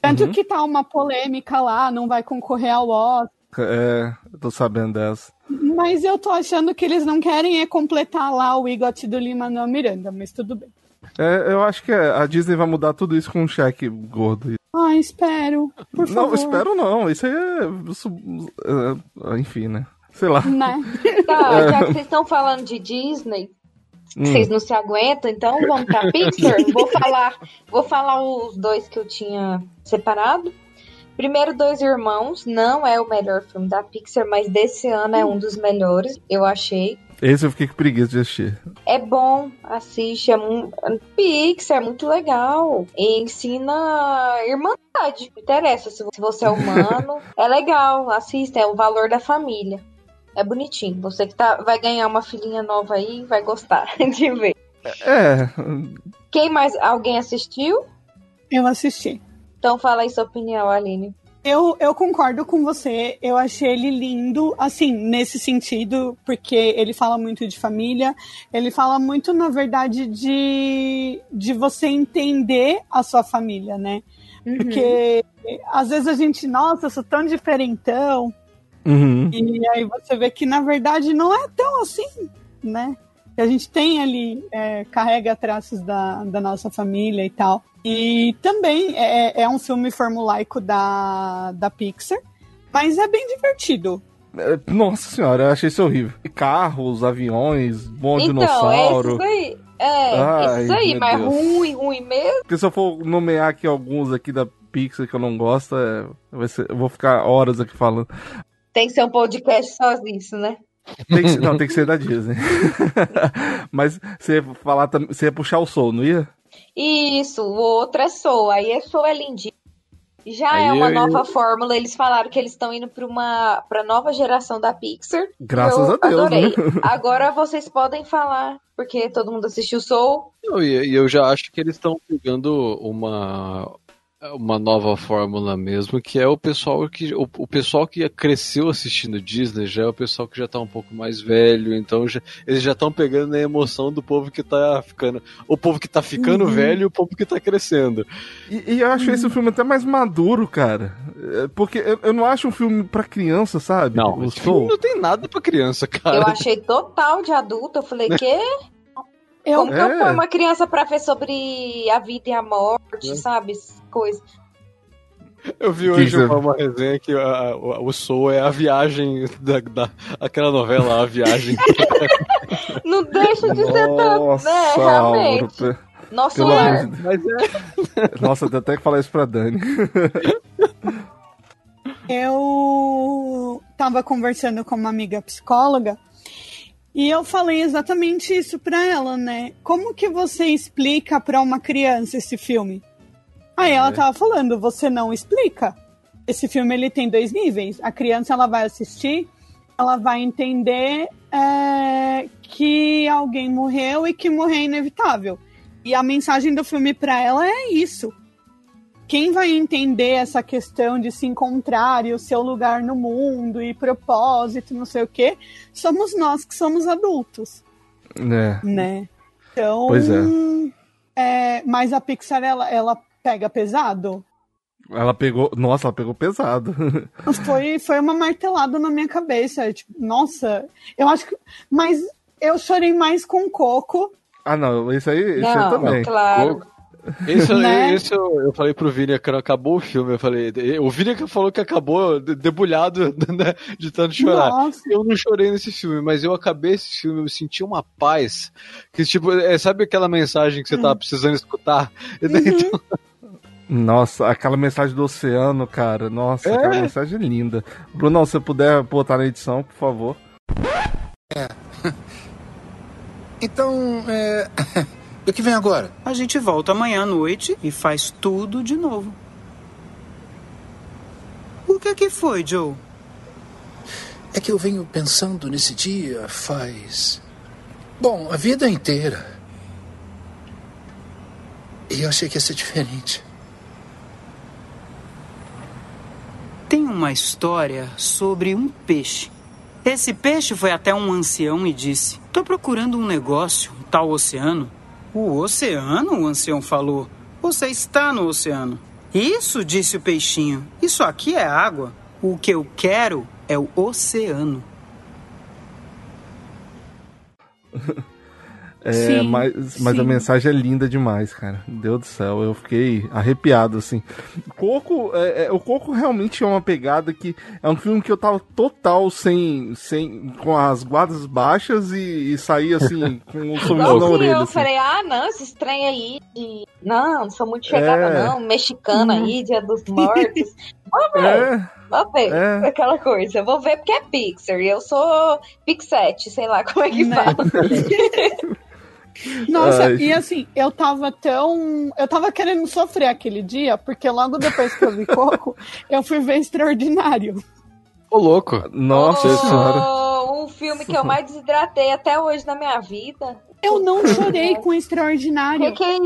Tanto Uhum. que tá uma polêmica lá, não vai concorrer ao Oscar. É, tô sabendo dessa. Mas eu tô achando que eles não querem é completar lá o Igot do Lima no Miranda, mas tudo bem. É, eu acho que a Disney vai mudar tudo isso com um cheque gordo. Ai, espero. Por favor. Não, espero não. Isso aí é, isso- é, Enfim, né? Sei lá. Né? Tá, já que vocês estão falando de Disney, Hum. vocês não se aguentam, então vamos pra Pixar. vou falar, vou falar os dois que eu tinha separado. Primeiro, Dois Irmãos não é o melhor filme da Pixar, mas desse ano é um dos melhores, eu achei. Esse eu fiquei com preguiça de assistir. É bom, assiste, é mu- Pixar, é muito legal. E ensina irmandade. Não interessa se você é humano. é legal, assista, é o valor da família. É bonitinho. Você que tá, vai ganhar uma filhinha nova aí, vai gostar de ver. É, Quem mais? Alguém assistiu? Eu assisti. Então fala aí sua opinião, Aline. Eu, eu concordo com você. Eu achei ele lindo, assim, nesse sentido, porque ele fala muito de família. Ele fala muito, na verdade, de, de você entender a sua família, né? Porque às vezes a gente, nossa, eu sou tão diferentão. uhum. E aí você vê que, na verdade, não é tão assim, né? Que a gente tem ali, é, carrega traços da, da nossa família e tal. E também é, é um filme formulaico da, da Pixar, mas é bem divertido. É, Nossa senhora, eu achei isso horrível. Carros, aviões, bom então, dinossauro. é isso aí. É, Ai, isso aí, mas Deus. ruim, ruim mesmo. Porque se eu for nomear aqui alguns aqui da Pixar que eu não gosto, é, vai ser- eu vou ficar horas aqui falando. Tem que ser um podcast só disso, né? Tem que ser- não, tem que ser da Disney. Mas você ia falar também, você ia puxar o Soul, não ia? Isso, o outro é Soul. Aí é Soul é lindinho. Já é Aí uma eu- nova fórmula. Eles falaram que eles estão indo para uma pra nova geração da Pixar. Graças eu a Deus, adorei. né? Agora vocês podem falar, porque todo mundo assistiu Soul. E, e eu já acho que eles estão pegando uma, uma nova fórmula mesmo, que é o pessoal que o, o pessoal que cresceu assistindo Disney já é o pessoal que já tá um pouco mais velho, então já- eles já estão pegando a emoção do povo que tá ficando, o povo que tá ficando Uhum. velho e o povo que tá crescendo. E, e eu acho esse filme até mais maduro, cara. É, Porque eu, eu não acho um filme pra criança, sabe? Não, o filme não tem nada pra criança, cara. Eu achei total de adulto. Eu falei, que? Eu, Como que eu É. ponho uma criança pra ver sobre a vida e a morte, É. sabe? Coisa. Eu vi hoje uma, uma resenha que a- o, o Soul é a viagem da, da aquela novela, a viagem. Não deixa de ser tanto, Nossa, né? Realmente. Nosso pelo lar. de Mas é. Nossa, tem até que falar isso pra Dani. eu tava conversando com uma amiga psicóloga e eu falei exatamente isso pra ela, né? Como que você explica pra uma criança esse filme? Aí ela É. tava falando, você não explica. Esse filme ele tem dois níveis. A criança ela vai assistir, ela vai entender é, que alguém morreu e que morrer é inevitável. E a mensagem do filme pra ela é isso. Quem vai entender essa questão de se encontrar e o seu lugar no mundo e propósito, não sei o quê, somos nós que somos adultos, É. né? Então, Pois é. é, mas a Pixar ela, ela pega pesado. Ela pegou. Nossa, ela pegou pesado. Foi, foi uma martelada na minha cabeça. Tipo, nossa, eu acho que. Mas eu chorei mais com o Coco. ah, não, esse aí, esse aí Não, também. claro. Esse, Né? esse eu, eu falei pro Vini quando acabou o filme. Eu falei, o Vini que falou que acabou de- debulhado né, de tanto chorar. Nossa. Eu não chorei nesse filme, mas eu acabei esse filme, eu senti uma paz. Que tipo, é, sabe aquela mensagem que você tava precisando escutar? Uhum. então, Nossa, aquela mensagem do oceano, cara. Nossa, É. aquela mensagem linda. Bruno, se você puder botar na edição, por favor. Então, é. O que vem agora? A gente volta amanhã à noite e faz tudo de novo. O que que foi, Joe? É que eu venho pensando nesse dia faz. Bom, a vida inteira. E eu achei que ia ser diferente. Tem uma história sobre um peixe. Esse peixe foi até um ancião e disse: Tô procurando um negócio, um tal oceano. O oceano? O ancião falou. Você está no oceano. Isso, disse o peixinho. Isso aqui é água. O que eu quero é o oceano. É, Sim, mas, mas a sim. mensagem é linda demais, cara. Deus do céu, eu fiquei arrepiado, assim. Coco, é, é, o Coco realmente é uma pegada que é um filme que eu tava total sem, sem com as guardas baixas e, e saí assim com o sorriso na orelha. eu assim. falei, ah, não, esse trem aí de. Não, não sou muito chegada, É. não. Mexicano aí, Dia dos Mortos. Vou ver, É, vou ver. É. Aquela coisa. Vou ver porque é Pixar. E eu sou Pixete, sei lá como é que Né? fala. Nossa, Ai. e assim, eu tava tão. Eu tava querendo sofrer aquele dia, porque logo depois que eu vi Coco, eu fui ver Extraordinário. Ô, louco. nossa Oh, senhora. Um filme que eu mais desidratei até hoje na minha vida. Eu não chorei com O Extraordinário. que, que é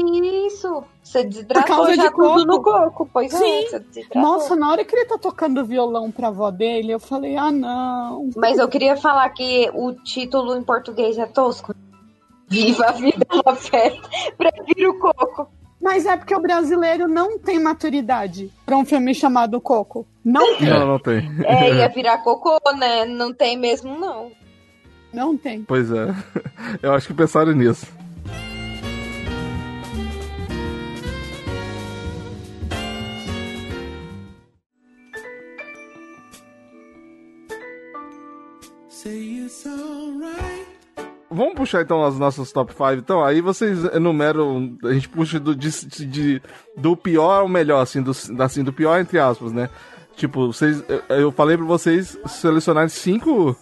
isso? Você Por desidratou causa já de tudo coco. no coco. Pois Sim. é, você desidratou. Nossa, na hora que ele tá tocando violão pra avó dele, eu falei, ah, não. Mas eu queria falar que o título em português é tosco. Viva a vida é uma festa. Prefiro o coco. Mas é porque o brasileiro não tem maturidade pra um filme chamado Coco. Não tem, Não, não tem. É, ia virar cocô, né? Não tem mesmo, não. não tem. Pois é. Eu acho que pensaram nisso. Vamos puxar então as nossas top 5. Então, aí vocês enumeram. A gente puxa do, de, de- do pior ao melhor, assim do, assim, do pior entre aspas, né? Tipo, vocês, eu, falei pra vocês selecionarem cinco,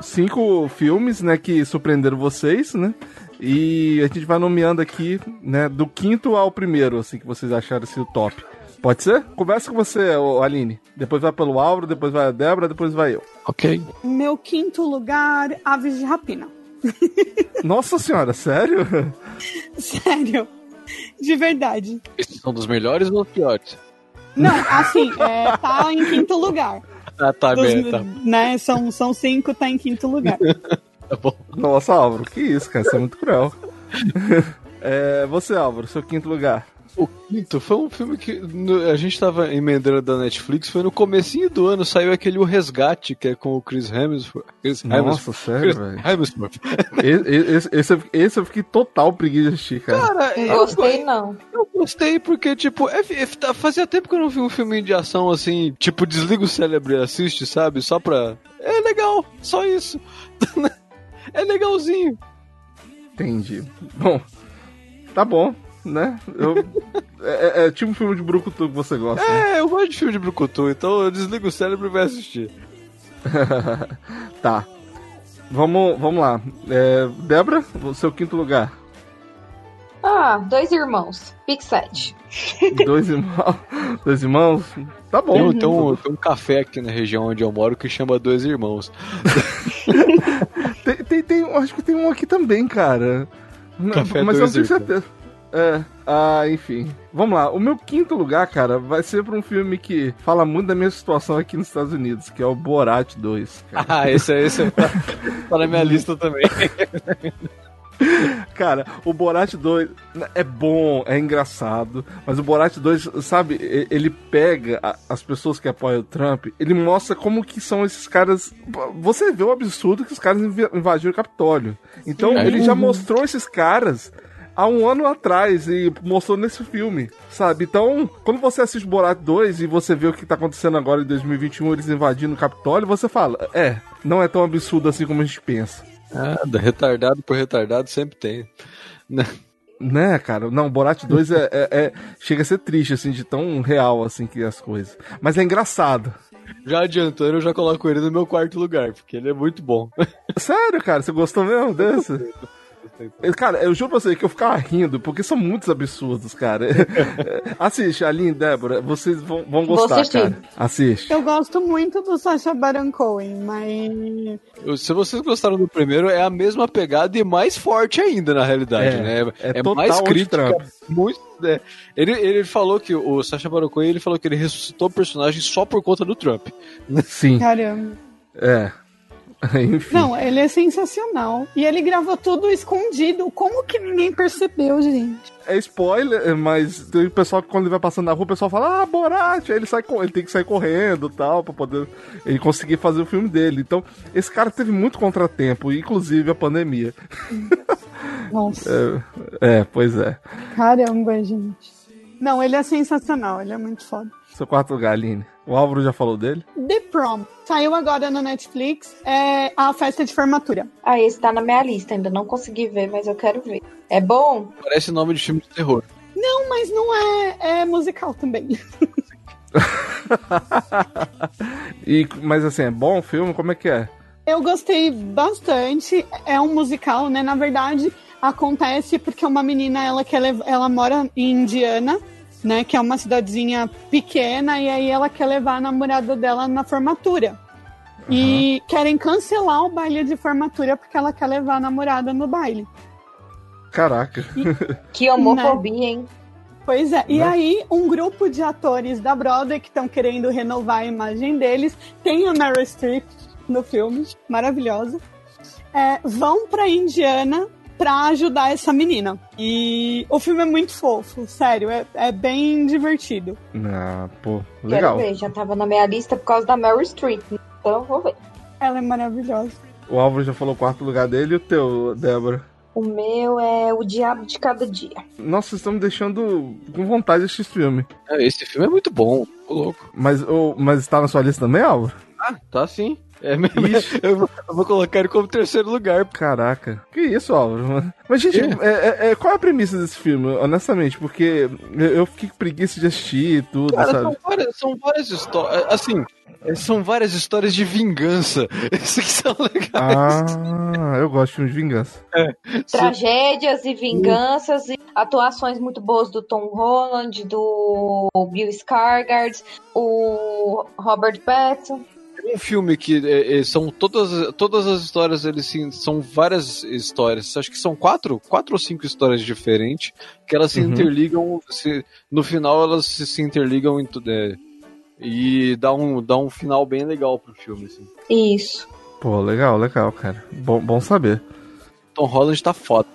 cinco filmes, né, que surpreenderam vocês, né? E a gente vai nomeando aqui, né, do quinto ao primeiro, assim, que vocês acharam assim, o top. Pode ser? Começa com você, Aline. Depois vai pelo Álvaro, depois vai a Débora, depois vai eu. Ok. Meu quinto lugar, Aves de Rapina. Nossa senhora, sério? Sério. De verdade. Esses são dos melhores ou piores? Não, assim, é, tá em quinto lugar. Ah, tá Dos- bem, tá, né, são, são cinco, tá em quinto lugar. tá bom. Nossa, Álvaro, que isso, cara, isso é muito cruel. É, você, Álvaro, seu quinto lugar. O quinto foi um filme que a gente tava emendando da Netflix, foi no comecinho do ano, saiu aquele O Resgate, que é com o Chris Hemsworth. Chris Nossa, Hemsworth. sério, Chris velho. Hemsworth. Esse, esse, esse, eu- fiquei total preguiça de assistir, cara. Cara, eu, gostei, não. eu gostei porque, tipo, é- é- tá- fazia tempo que eu não vi um filme de ação assim, tipo, desliga o cérebro e assiste, sabe? Só pra. É legal, só isso. é legalzinho. Entendi. Bom, tá bom, né? Eu, é, é- é tipo um filme de brucutu que você gosta. né? É, eu gosto de filme de Brucutu, então eu desligo o cérebro e vai assistir. tá. Vamos, vamos lá. É, Débora, seu quinto lugar. Ah, dois irmãos. Pixete. Dois irmãos. Dois irmãos. Tá bom. Tem, um- tem um, tem um café aqui na região onde eu moro que chama Dois Irmãos. Tem, tem, tem- acho que tem um aqui também, cara. Café mas eu não dois tenho irmãos. certeza. É, ah, enfim. Vamos lá. O meu quinto lugar, cara, vai ser pra um filme que fala muito da minha situação aqui nos Estados Unidos, que é o Borat 2. cara. Ah, esse, é- esse é- tá na minha lista também. Cara, o Borat 2 é bom, é engraçado, mas o Borat 2, sabe, ele pega as pessoas que apoiam o Trump, ele mostra como que são esses caras. Você vê o absurdo que os caras inv- invadiram o Capitólio. Então, ele já mostrou esses caras há um ano atrás e mostrou nesse filme, sabe? Então, quando você assiste Borat 2 e você vê o que tá acontecendo agora em 2021, eles invadindo o Capitólio, você fala, é, não é tão absurdo assim como a gente pensa. Ah, da retardado por retardado sempre tem. Né, cara? Não, Borat 2 é, é- é- chega a ser triste, assim, de tão real, assim, que as coisas. Mas é engraçado. Já adiantando, eu já coloco ele no meu quarto lugar, porque ele é muito bom. Sério, cara? Você gostou mesmo desse? Cara, eu juro pra você que eu ficava rindo, porque são muitos absurdos, cara. Assiste, Aline, Débora, vocês vão, vão Vou gostar, assistir. cara. Assiste. Eu gosto muito do Sacha Baron Cohen, mas Eu- Se vocês gostaram do primeiro, é a mesma pegada e mais forte ainda, na realidade, É, né? é É, total mais crítica. Muito, é. ele, ele falou que o Sacha Baron Cohen, ele falou que ele ressuscitou o personagem só por conta do Trump. Sim, caramba. é. Enfim. Não, ele é sensacional. E ele gravou tudo escondido. Como que ninguém percebeu, gente? É spoiler, mas tem o pessoal que quando ele vai passando na rua, o pessoal fala, ah, Borat, aí ele sai ele tem que sair correndo tal, pra poder ele conseguir fazer o filme dele. Então, esse cara teve muito contratempo, inclusive a pandemia. Nossa, É, é, pois é. caramba, gente. Não, ele é sensacional, ele é muito foda. Seu quarto lugar, Aline. O Álvaro já falou dele? The Prom. Saiu agora no Netflix. É a festa de formatura. Ah, esse tá na minha lista, ainda não consegui ver, mas eu quero ver. É bom? Parece nome de filme de terror. Não, mas não é, é musical também. E, mas assim, é bom o filme? Como é que é? Eu gostei bastante. É um musical, né? Na verdade, acontece porque uma menina, ela quer ela mora em Indiana, né? Que é uma cidadezinha pequena, e aí ela quer levar a namorada dela na formatura. E querem cancelar o baile de formatura porque ela quer levar a namorada no baile. Caraca. Que homofobia, hein? Pois é, e Né? aí um grupo de atores da Broadway que estão querendo renovar a imagem deles, tem a Meryl Streep no filme, maravilhosa, é, vão pra Indiana pra ajudar essa menina. E o filme é muito fofo, sério, é, é bem divertido. Ah, pô, Quero legal. ver, já tava na minha lista por causa da Meryl Streep. Então eu vou ver. Ela é maravilhosa. O Álvaro já falou o quarto lugar dele e o teu, Débora? O meu é O Diabo de Cada Dia. Nossa, vocês estão me deixando com vontade de assistir esse filme. É, esse filme é muito bom, louco. Mas, ô, mas tá na sua lista também, Álvaro? Ah, tá sim. É mesmo. Eu vou, eu vou colocar ele como terceiro lugar. Caraca. Que isso, Álvaro? Mas, gente, Quê? é- é- é- qual é a premissa desse filme, honestamente? Porque eu, fiquei com preguiça de assistir e tudo, Cara, sabe? são várias, são várias histórias. Assim, é, são várias histórias de vingança. Isso que são legais. Ah, eu gosto de filmes de vingança. Tragédias e vinganças e atuações muito boas do Tom Holland, do Bill Skarsgård, o Robert Pattinson. Um filme que é, é, são todas, todas as histórias, eles sim, são várias histórias. Acho que são quatro, quatro ou cinco histórias diferentes que elas se Uhum. interligam. se- no final elas se, se interligam em tudo. é, e dá um, dá um final bem legal pro filme. Assim. Isso. Pô, legal, legal, cara. Bom, bom saber. Tom Holland tá foda.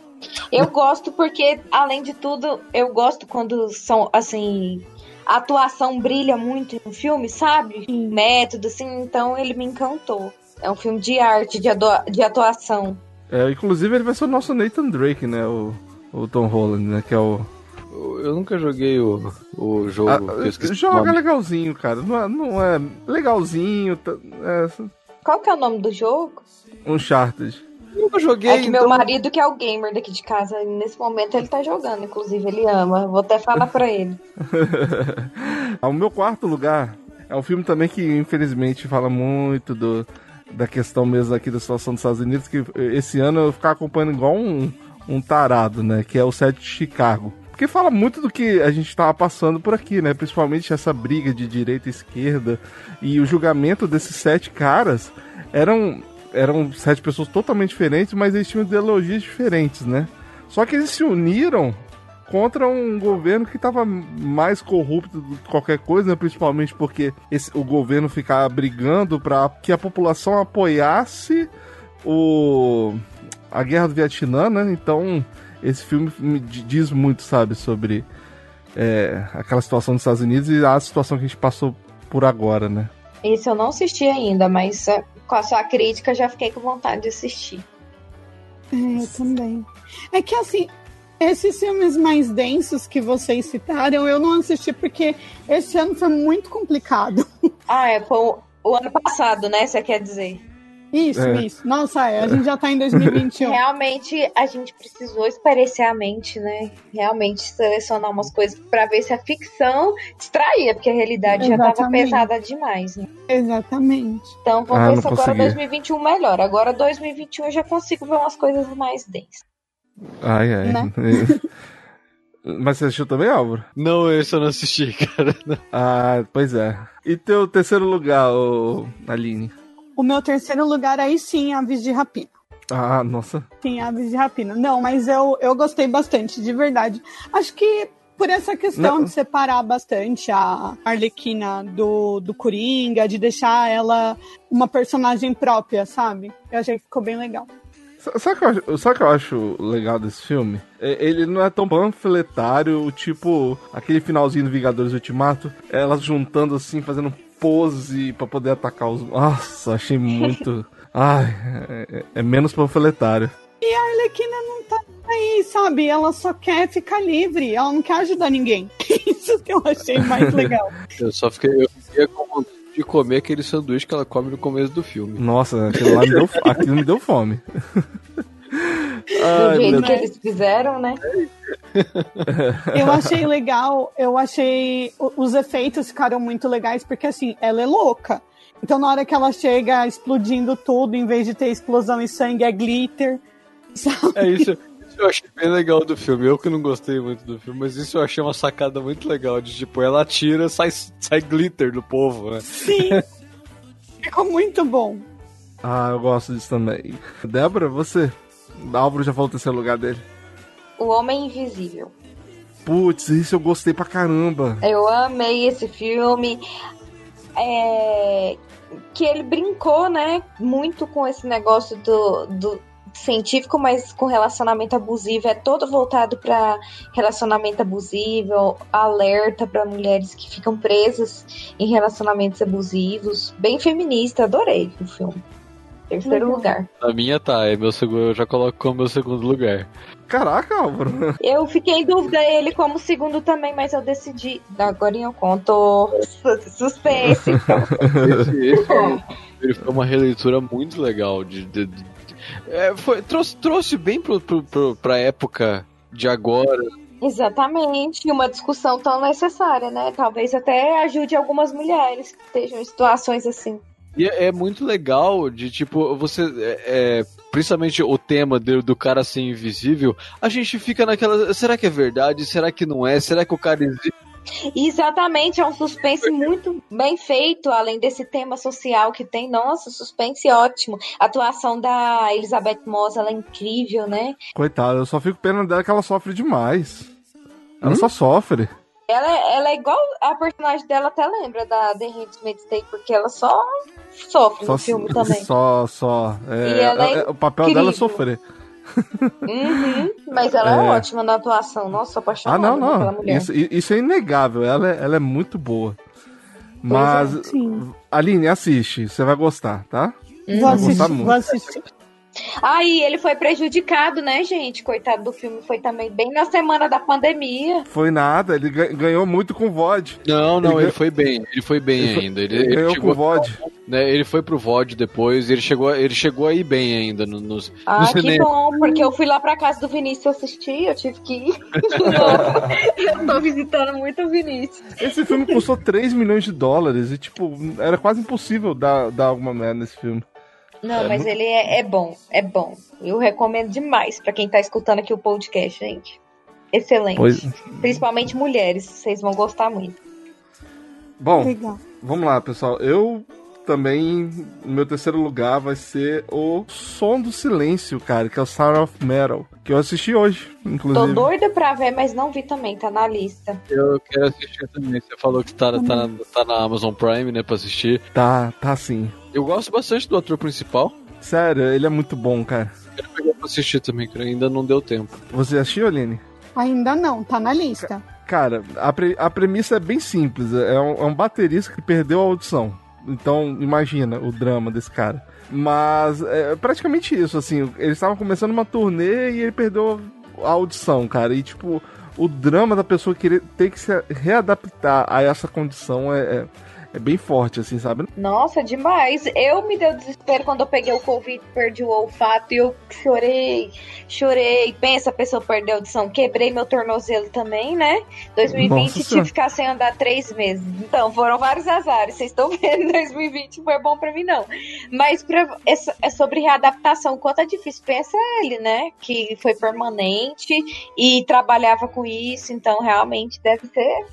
Eu gosto porque, além de tudo, eu gosto quando são, assim, a atuação brilha muito no filme, sabe? Método, assim, então ele me encantou. É um filme de arte, de, de atuação. É, inclusive, ele vai ser o nosso Nathan Drake, né? O, o Tom Holland, né? Que é o. Eu, nunca joguei o, o jogo. Ah, que eu esqueci o joga legalzinho, cara. Não é, não é legalzinho. tá- É, Qual que é o nome do jogo? Uncharted. Nunca joguei. É que meu então- marido, que é o gamer daqui de casa, nesse momento ele tá jogando, inclusive, ele ama. Vou até falar pra ele. o meu quarto lugar é um filme também que, infelizmente, fala muito do, da questão mesmo aqui da situação dos Estados Unidos, que esse ano eu ficar acompanhando igual um, um tarado, né? Que é o set de Chicago. Porque fala muito do que a gente tava passando por aqui, né? Principalmente essa briga de direita e esquerda. E o julgamento desses sete caras eram, eram sete pessoas totalmente diferentes, mas eles tinham ideologias diferentes, né? Só que eles se uniram contra um governo que estava mais corrupto do que qualquer coisa, né? principalmente porque esse- o governo ficava brigando para que a população apoiasse o a guerra do Vietnã, né? Então esse filme me di- diz muito, sabe, sobre é, aquela situação dos Estados Unidos e a situação que a gente passou por agora, né? Esse eu não assisti ainda, mas com a crítica já fiquei com vontade de assistir. É, eu também. É que assim, esses filmes mais densos que vocês citaram, eu não assisti porque esse ano foi muito complicado. Ah, é, foi o ano passado, né? Você quer dizer? Isso, É. isso. Nossa, é, a gente já tá em 2021. Realmente a gente precisou esparecer a mente, né? Realmente selecionar umas coisas pra ver se a ficção distraía, porque a realidade já tava Exatamente. pesada demais, né? Exatamente. Então vamos Ah, ver se agora consegui. 2021 melhora. Agora 2021 eu já consigo ver umas coisas mais densas. Ai, ai. Né? Mas você assistiu também, Álvaro? Não, esse eu não assisti, cara. Ah, pois é. E teu terceiro lugar, ô, Aline? O meu terceiro lugar aí sim, Aves de Rapina. Ah, nossa. Sim, Aves de Rapina. Não, mas eu, eu gostei bastante, de verdade. Acho que por essa questão Não. de separar bastante a Arlequina do, do Coringa, de deixar ela uma personagem própria, sabe? Eu achei que ficou bem legal. Sa- Sabe o que, eu acho- sabe o que eu acho legal desse filme? Ele não é tão panfletário, tipo aquele finalzinho do Vingadores Ultimato, elas juntando assim, fazendo pose pra poder atacar os. Nossa, achei muito. Ai, é, é- é menos panfletário. E a Arlequina não tá aí aí, sabe? Ela só quer ficar livre, ela não quer ajudar ninguém. Isso que eu achei mais legal. Eu só fiquei, eu fiquei com vontade de comer aquele sanduíche que ela come no começo do filme. Nossa, aquilo lá me deu, aquilo me deu fome. Do jeito que eles fizeram, né? Eu achei legal, eu achei. Os efeitos ficaram muito legais, porque assim, ela é louca. Então, na hora que ela chega explodindo tudo, em vez de ter explosão e sangue, é glitter. Sabe? É isso. Isso eu achei bem legal do filme. Eu que não gostei muito do filme, mas isso eu achei uma sacada muito legal. De tipo, ela atira, sai, sai glitter do povo, né? Sim. Ficou muito bom. Ah, eu gosto disso também. Débora, você? Álvaro já falou o terceiro lugar dele. O Homem Invisível. Putz, isso eu gostei pra caramba. Eu amei esse filme. É... Que ele brincou, né? Muito com esse negócio do, do científico, mas com relacionamento abusivo. É todo voltado para relacionamento abusivo, alerta para mulheres que ficam presas em relacionamentos abusivos. Bem feminista, adorei o filme. Terceiro Legal. lugar. A minha tá, é meu segundo, eu já coloco como meu segundo lugar. Caraca, Álvaro. Eu fiquei em dúvida ele como segundo também, mas eu decidi. Agora eu conto suspense. Esse, esse ele foi uma releitura muito legal. De, de- de- é, foi- trouxe, trouxe bem pro, pro, pro, pra época de agora. Exatamente, uma discussão tão necessária, né? Talvez até ajude algumas mulheres que estejam em situações assim. E é, é muito legal de tipo, você. é, é, principalmente o tema do, do cara ser invisível, a gente fica naquela. Será que é verdade? Será que não é? Será que o cara existe? Exatamente, é um suspense muito bem feito, além desse tema social que tem. Nossa, suspense ótimo. A atuação da Elizabeth Moss, ela é incrível, né? Coitada, eu só fico pena dela que ela sofre demais. Ela Hum? só sofre. Ela, é- ela é igual a personagem dela, até lembra da The Handmaid's Tale, porque ela só sofre Só, no filme também. só, só. É, E ela é é- o papel dela é sofrer. Uhum, mas ela é. É. ótima na atuação. Nossa, sou Ah, apaixonada não, pela não. mulher. Isso, isso é inegável. Ela, é- ela é muito boa. Mas, é. Aline, assiste. Você vai gostar, tá? Uhum. Vou Vai gostar assistir, muito. vou assistir. Aí ele foi prejudicado, né, gente? Coitado do filme, foi também bem na semana da pandemia. Foi nada, ele ga- ganhou muito com VOD. Não, não, Ele ele, foi bem. Ele foi bem Ele ainda. Ele, Ele ganhou chegou, com VOD. né, ele foi pro VOD depois. Ele chegou, ele chegou aí bem ainda no, nos, no Ah, que bom, porque eu fui lá pra casa do Vinícius assistir, eu tive que ir. eu tô visitando muito o Vinícius. Esse filme custou 3 milhões de dólares e, tipo, era quase impossível dar, dar alguma merda nesse filme. Não, É mas muito- ele é, é bom, é bom. Eu recomendo demais pra quem tá escutando aqui o podcast, gente. Excelente. Pois- Principalmente mulheres, vocês vão gostar muito. Bom, Legal. vamos lá, pessoal. Eu também, meu terceiro lugar vai ser o Som do Silêncio, cara, que é o Sound of Metal, que eu assisti hoje, Tô inclusive. doida pra ver, mas não vi também, tá na lista. Eu quero assistir também. Você falou que tá, tá, tá na Amazon Prime, né, pra assistir. Tá, tá sim. Eu gosto bastante do ator principal. Sério, ele é muito bom, cara. Quero pegar pra assistir também, que ainda não deu tempo. Você assistiu, Aline? Ainda não, tá na lista. Cara, a, pre- a premissa é bem simples. É um, é um baterista que perdeu a audição. Então, imagina o drama desse cara. Mas é praticamente isso, assim. Eles estavam começando uma turnê e ele perdeu a audição, cara. E, tipo, o drama da pessoa querer ter que se readaptar a essa condição é, é, é bem forte, assim, sabe? Nossa, demais. Eu me deu desespero quando eu peguei o Covid, perdi o olfato e eu chorei, chorei. Pensa, a pessoa perdeu a audição. Quebrei meu tornozelo também, né? 2020 Nossa tive que ficar sem andar três meses. Então, foram vários azares. Vocês estão vendo, 2020 não foi bom pra mim, não. Mas pra, é, é sobre readaptação. Quanto é difícil. Pensa ele, né? Que foi permanente e trabalhava com isso. Então, realmente, deve ser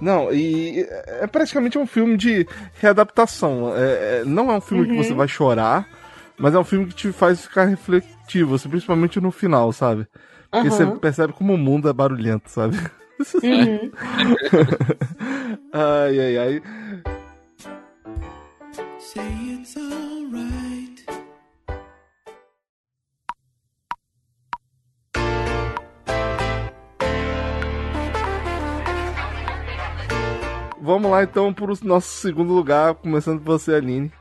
Não, e é praticamente um filme de readaptação. É, é- não é um filme que Uhum. você vai chorar, mas é um filme que te faz ficar refletivo, assim, principalmente no final, sabe? Porque Aham. você percebe como o mundo é barulhento, sabe? Uhum. ai, ai, ai. Say it's alright. Vamos lá então pro nosso segundo lugar, começando por você, Aline.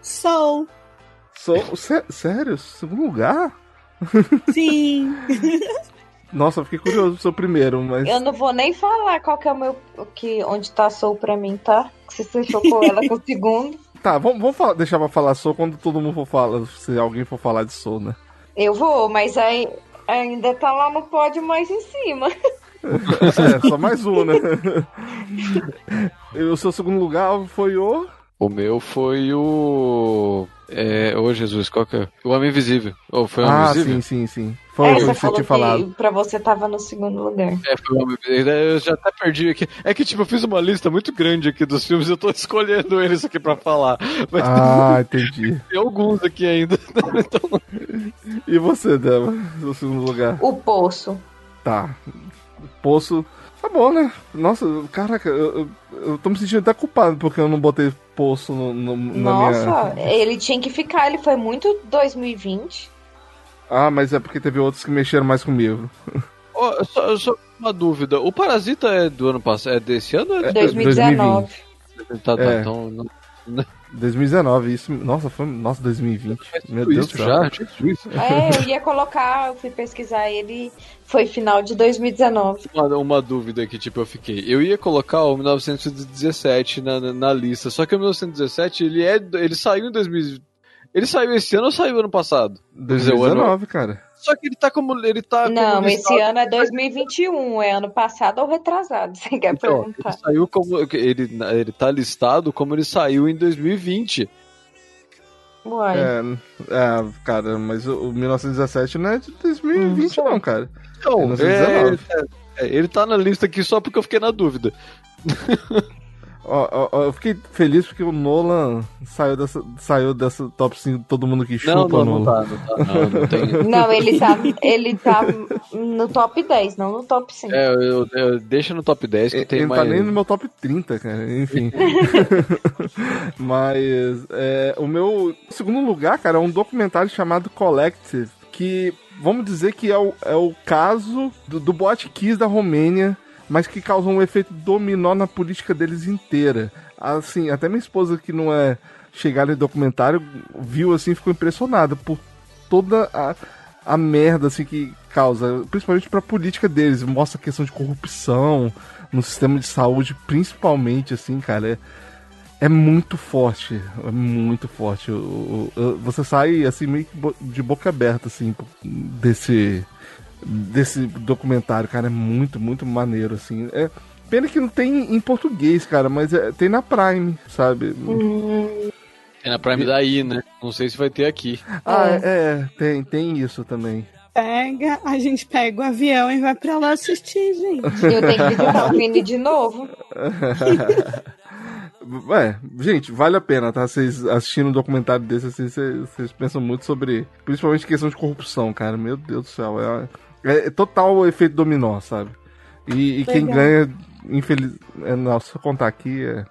Soul. Sou, sé- sério? Segundo lugar? Sim. Nossa, eu fiquei curioso pro seu primeiro, mas. Eu não vou nem falar qual que é o meu. o Que, onde tá a Soul pra mim, tá? Se você chocou ela com o segundo. Tá, vamos, vamos falar- deixar pra falar Soul quando todo mundo for falar. Se alguém for falar de Soul, né? Eu vou, mas aí ainda tá lá no pódio mais em cima. É, só mais um, né? E o seu segundo lugar foi o. O meu foi o. É, ô Jesus, qual que é? O Homem Invisível. Ou foi o Homem Ah, Invisível? sim, sim, sim. Foi É, o que você falou tinha que falado. pra você tava no segundo lugar. É, foi o Homem Invisível. Eu já até perdi aqui. É que, tipo, eu fiz uma lista muito grande aqui dos filmes e eu tô escolhendo eles aqui pra falar. Mas Ah, entendi. tem alguns aqui ainda. Então, E você, Débora? No segundo lugar? O Poço. Tá. Poço. Tá bom, né? Nossa, caraca, eu, eu, eu tô me sentindo até culpado porque eu não botei Poço no, no, na Nossa, minha. ele tinha que ficar, ele foi muito 2020. Ah, mas é porque teve outros que mexeram mais comigo. ó, só, só uma dúvida. O Parasita é do ano passado? É desse ano? ou É, 2019. Tá, tá, É. então. Não, 2019, isso. Nossa, foi. Nossa, 2020. Meu Deus isso do céu. já? Jesus. É, eu ia colocar, eu fui pesquisar ele, foi final de 2019. Uma, uma dúvida que, tipo, eu fiquei. Eu ia colocar o 1917 na, na, na lista, só que o 1917, ele é. Ele saiu em 2000. Ele saiu esse ano ou saiu ano passado? Quer dizer, o ano- 2019, cara. Só que ele tá como. Ele tá Não, como esse ano é 2021, é ano passado ou retrasado, você quer Então, perguntar. ele saiu como. Ele, ele tá listado como ele saiu em 2020. Uai. É, é, cara, mas o, o 1917 não é de 2020, não, cara. Então, É 1919. é, é, ele tá na lista aqui só porque eu fiquei na dúvida. Ó, ó, ó, eu fiquei feliz porque o Nolan saiu dessa, saiu dessa top 5 todo mundo que chupa Não, não, não Nolan. tá, não tá. Não, não tem. Não, ele tá, ele tá no top 10, não no top 5. É, eu, eu- deixa no top 10 que Ele tem não mais. tá nem no meu top 30, cara. Enfim. Mas é, o meu segundo lugar, cara, é um documentário chamado Collective, que vamos dizer que é o, é o caso do, do Bot Kiss da Romênia, mas que causou um efeito dominó na política deles inteira. Assim, até minha esposa que não é chegada em documentário viu assim, ficou impressionada por toda a, a merda assim que causa, principalmente pra política deles, mostra a questão de corrupção no sistema de saúde, principalmente assim, cara, é, é muito forte, é muito forte. Você sai assim meio que de boca aberta assim desse desse documentário, cara, é muito, muito maneiro assim. É pena que não tem em português, cara, mas é- tem na Prime, sabe? É na Prime daí, né? Não sei se vai ter aqui. Ah, é, é, tem, tem isso também. Pega, a gente pega o avião e vai pra lá assistir, gente. Eu tenho que visitar o Vini de novo. É, gente, vale a pena, tá? Vocês assistindo um documentário desse, assim, vocês, vocês pensam muito sobre, principalmente questão de corrupção, cara. Meu Deus do céu, é, é total o efeito dominó, sabe? E, e quem ganha, infeliz... É, nossa, contar aqui é,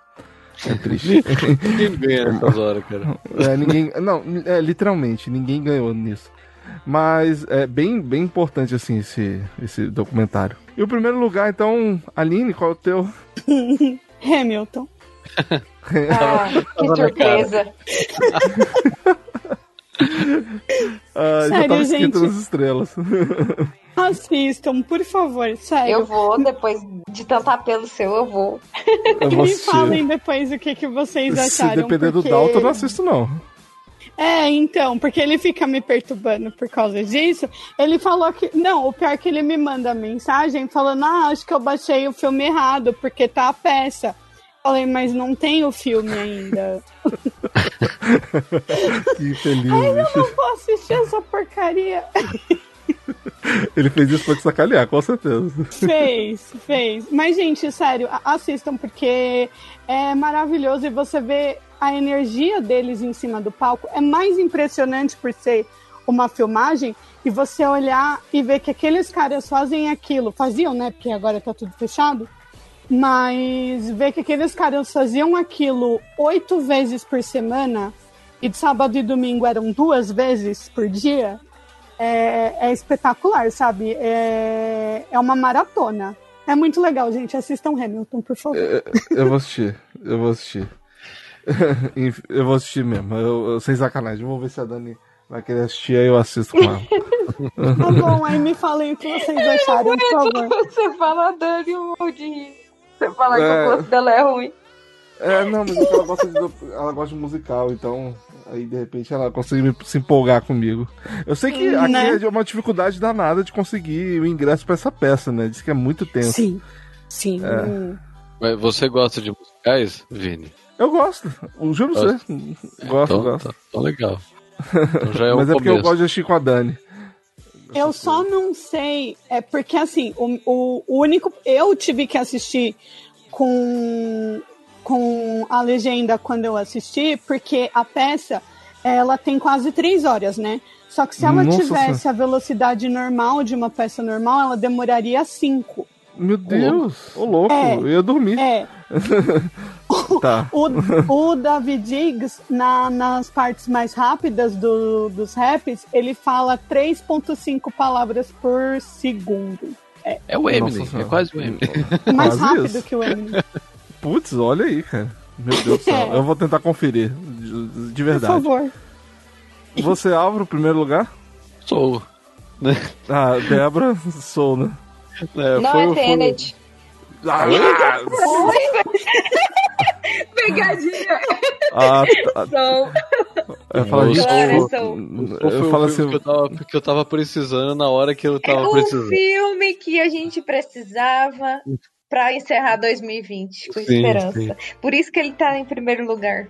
é triste. Ninguém ganha nessas horas, cara. É, ninguém, não, é, literalmente, ninguém ganhou nisso. Mas é bem, bem importante, assim, esse, esse documentário. E o primeiro lugar, então, Aline, qual é o teu? Hamilton. Ah, que surpresa. Ah, já Sério, tava escrito gente? nas estrelas. Assistam, por favor, sério. Eu vou, depois de tanto apelo seu, eu vou. Eu vou me falem depois o que, que vocês Se acharam. depender porque... do Dalton, eu não assisto, não. É, então, porque ele fica me perturbando por causa disso. Ele falou que. Não, o pior é que ele me manda mensagem falando: Ah, acho que eu baixei o filme errado, porque tá a peça. Falei, mas não tem o filme ainda. Que feliz, Eu bicho. não vou assistir essa porcaria. Ele fez isso pra te sacanear, com certeza. Fez, fez. Mas, gente, sério, assistam, porque é maravilhoso e você vê a energia deles em cima do palco. É mais impressionante por ser uma filmagem e você olhar e ver que aqueles caras fazem aquilo. Faziam, né? Porque agora tá tudo fechado. Mas ver que aqueles caras faziam aquilo oito vezes por semana e de sábado e domingo eram duas vezes por dia é, é espetacular, sabe? É, é uma maratona. É muito legal, gente. Assistam Hamilton, por favor. Eu vou assistir, eu vou assistir. Eu vou assistir mesmo, eu, eu- sem sacanagem. Vamos ver se a Dani vai querer assistir, aí eu assisto com ela. Tá bom, aí me falem o que vocês acharam, por favor. Você fala Dani de rir. Você fala que É. o gosto dela é ruim. É, não, mas é que ela gosta de, ela gosta de musical, então aí de repente ela consegue me- se empolgar comigo. Eu sei que aqui Né? é uma dificuldade danada de conseguir o ingresso pra essa peça, né? Diz que é muito tenso. Sim. Sim. É. Mas você gosta de musicais, Vini? Eu gosto, eu juro pra você. Gosto, então, gosto. Tá, então legal. Então já é mas é porque eu começo. gosto de assistir com a Dani. Eu só não sei, é porque assim, o, o, o único. Eu tive que assistir com, com a legenda quando eu assisti, porque a peça ela tem quase três horas, né? Só que se ela Nossa tivesse a velocidade normal de uma peça normal, ela demoraria cinco. Meu Deus, ô louco, É. eu ia dormir. É. Tá. O, o David Diggs, na- nas partes mais rápidas do- dos raps, ele fala 3,5 palavras por segundo. É, É o Eminem, Nossa é quase o Eminem. mais Quase rápido isso. que o Eminem. Putz, olha aí, cara. Meu Deus do céu. É. Eu vou tentar conferir, de, de Por verdade. favor. Você, Álvaro, primeiro lugar? Sou. Ah, Débora, sou, né? É, Não foi, é foi- Tenet. Ah, Pegadinha. ah, tá. São. Eu falo, Claro, eu, foi o falo assim, que, eu tava, que eu tava precisando na hora que eu tava um precisando. filme que a gente precisava pra encerrar 2020 com Sim, esperança. sim. Por isso que ele tá em primeiro lugar.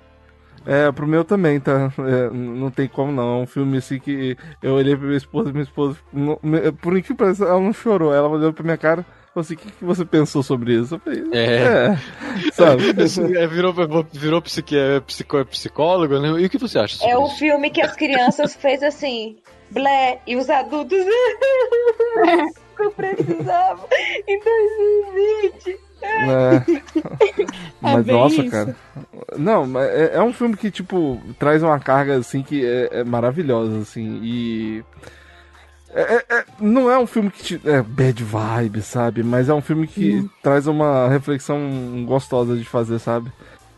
É, pro meu também, tá? É, não tem como não. É um filme assim que eu olhei pra minha esposa e minha esposa. não- me- por incrível que pareça, ela não chorou. Ela olhou pra minha cara e falou assim: o que, que você pensou sobre isso? Eu falei, É. é sabe? É, virou, virou psique, é, psicó, é psicólogo, né? E o que você acha sobre É o isso? filme que as crianças fez assim, blé, e os adultos. eu precisava em 2020. É. Mas bem nossa, isso. cara. Não, mas é, é um filme que, tipo, traz uma carga assim que é, é maravilhosa, assim. E. é- é- é- não é um filme que te. É bad vibe, sabe? Mas é um filme que traz uma reflexão gostosa de fazer, sabe?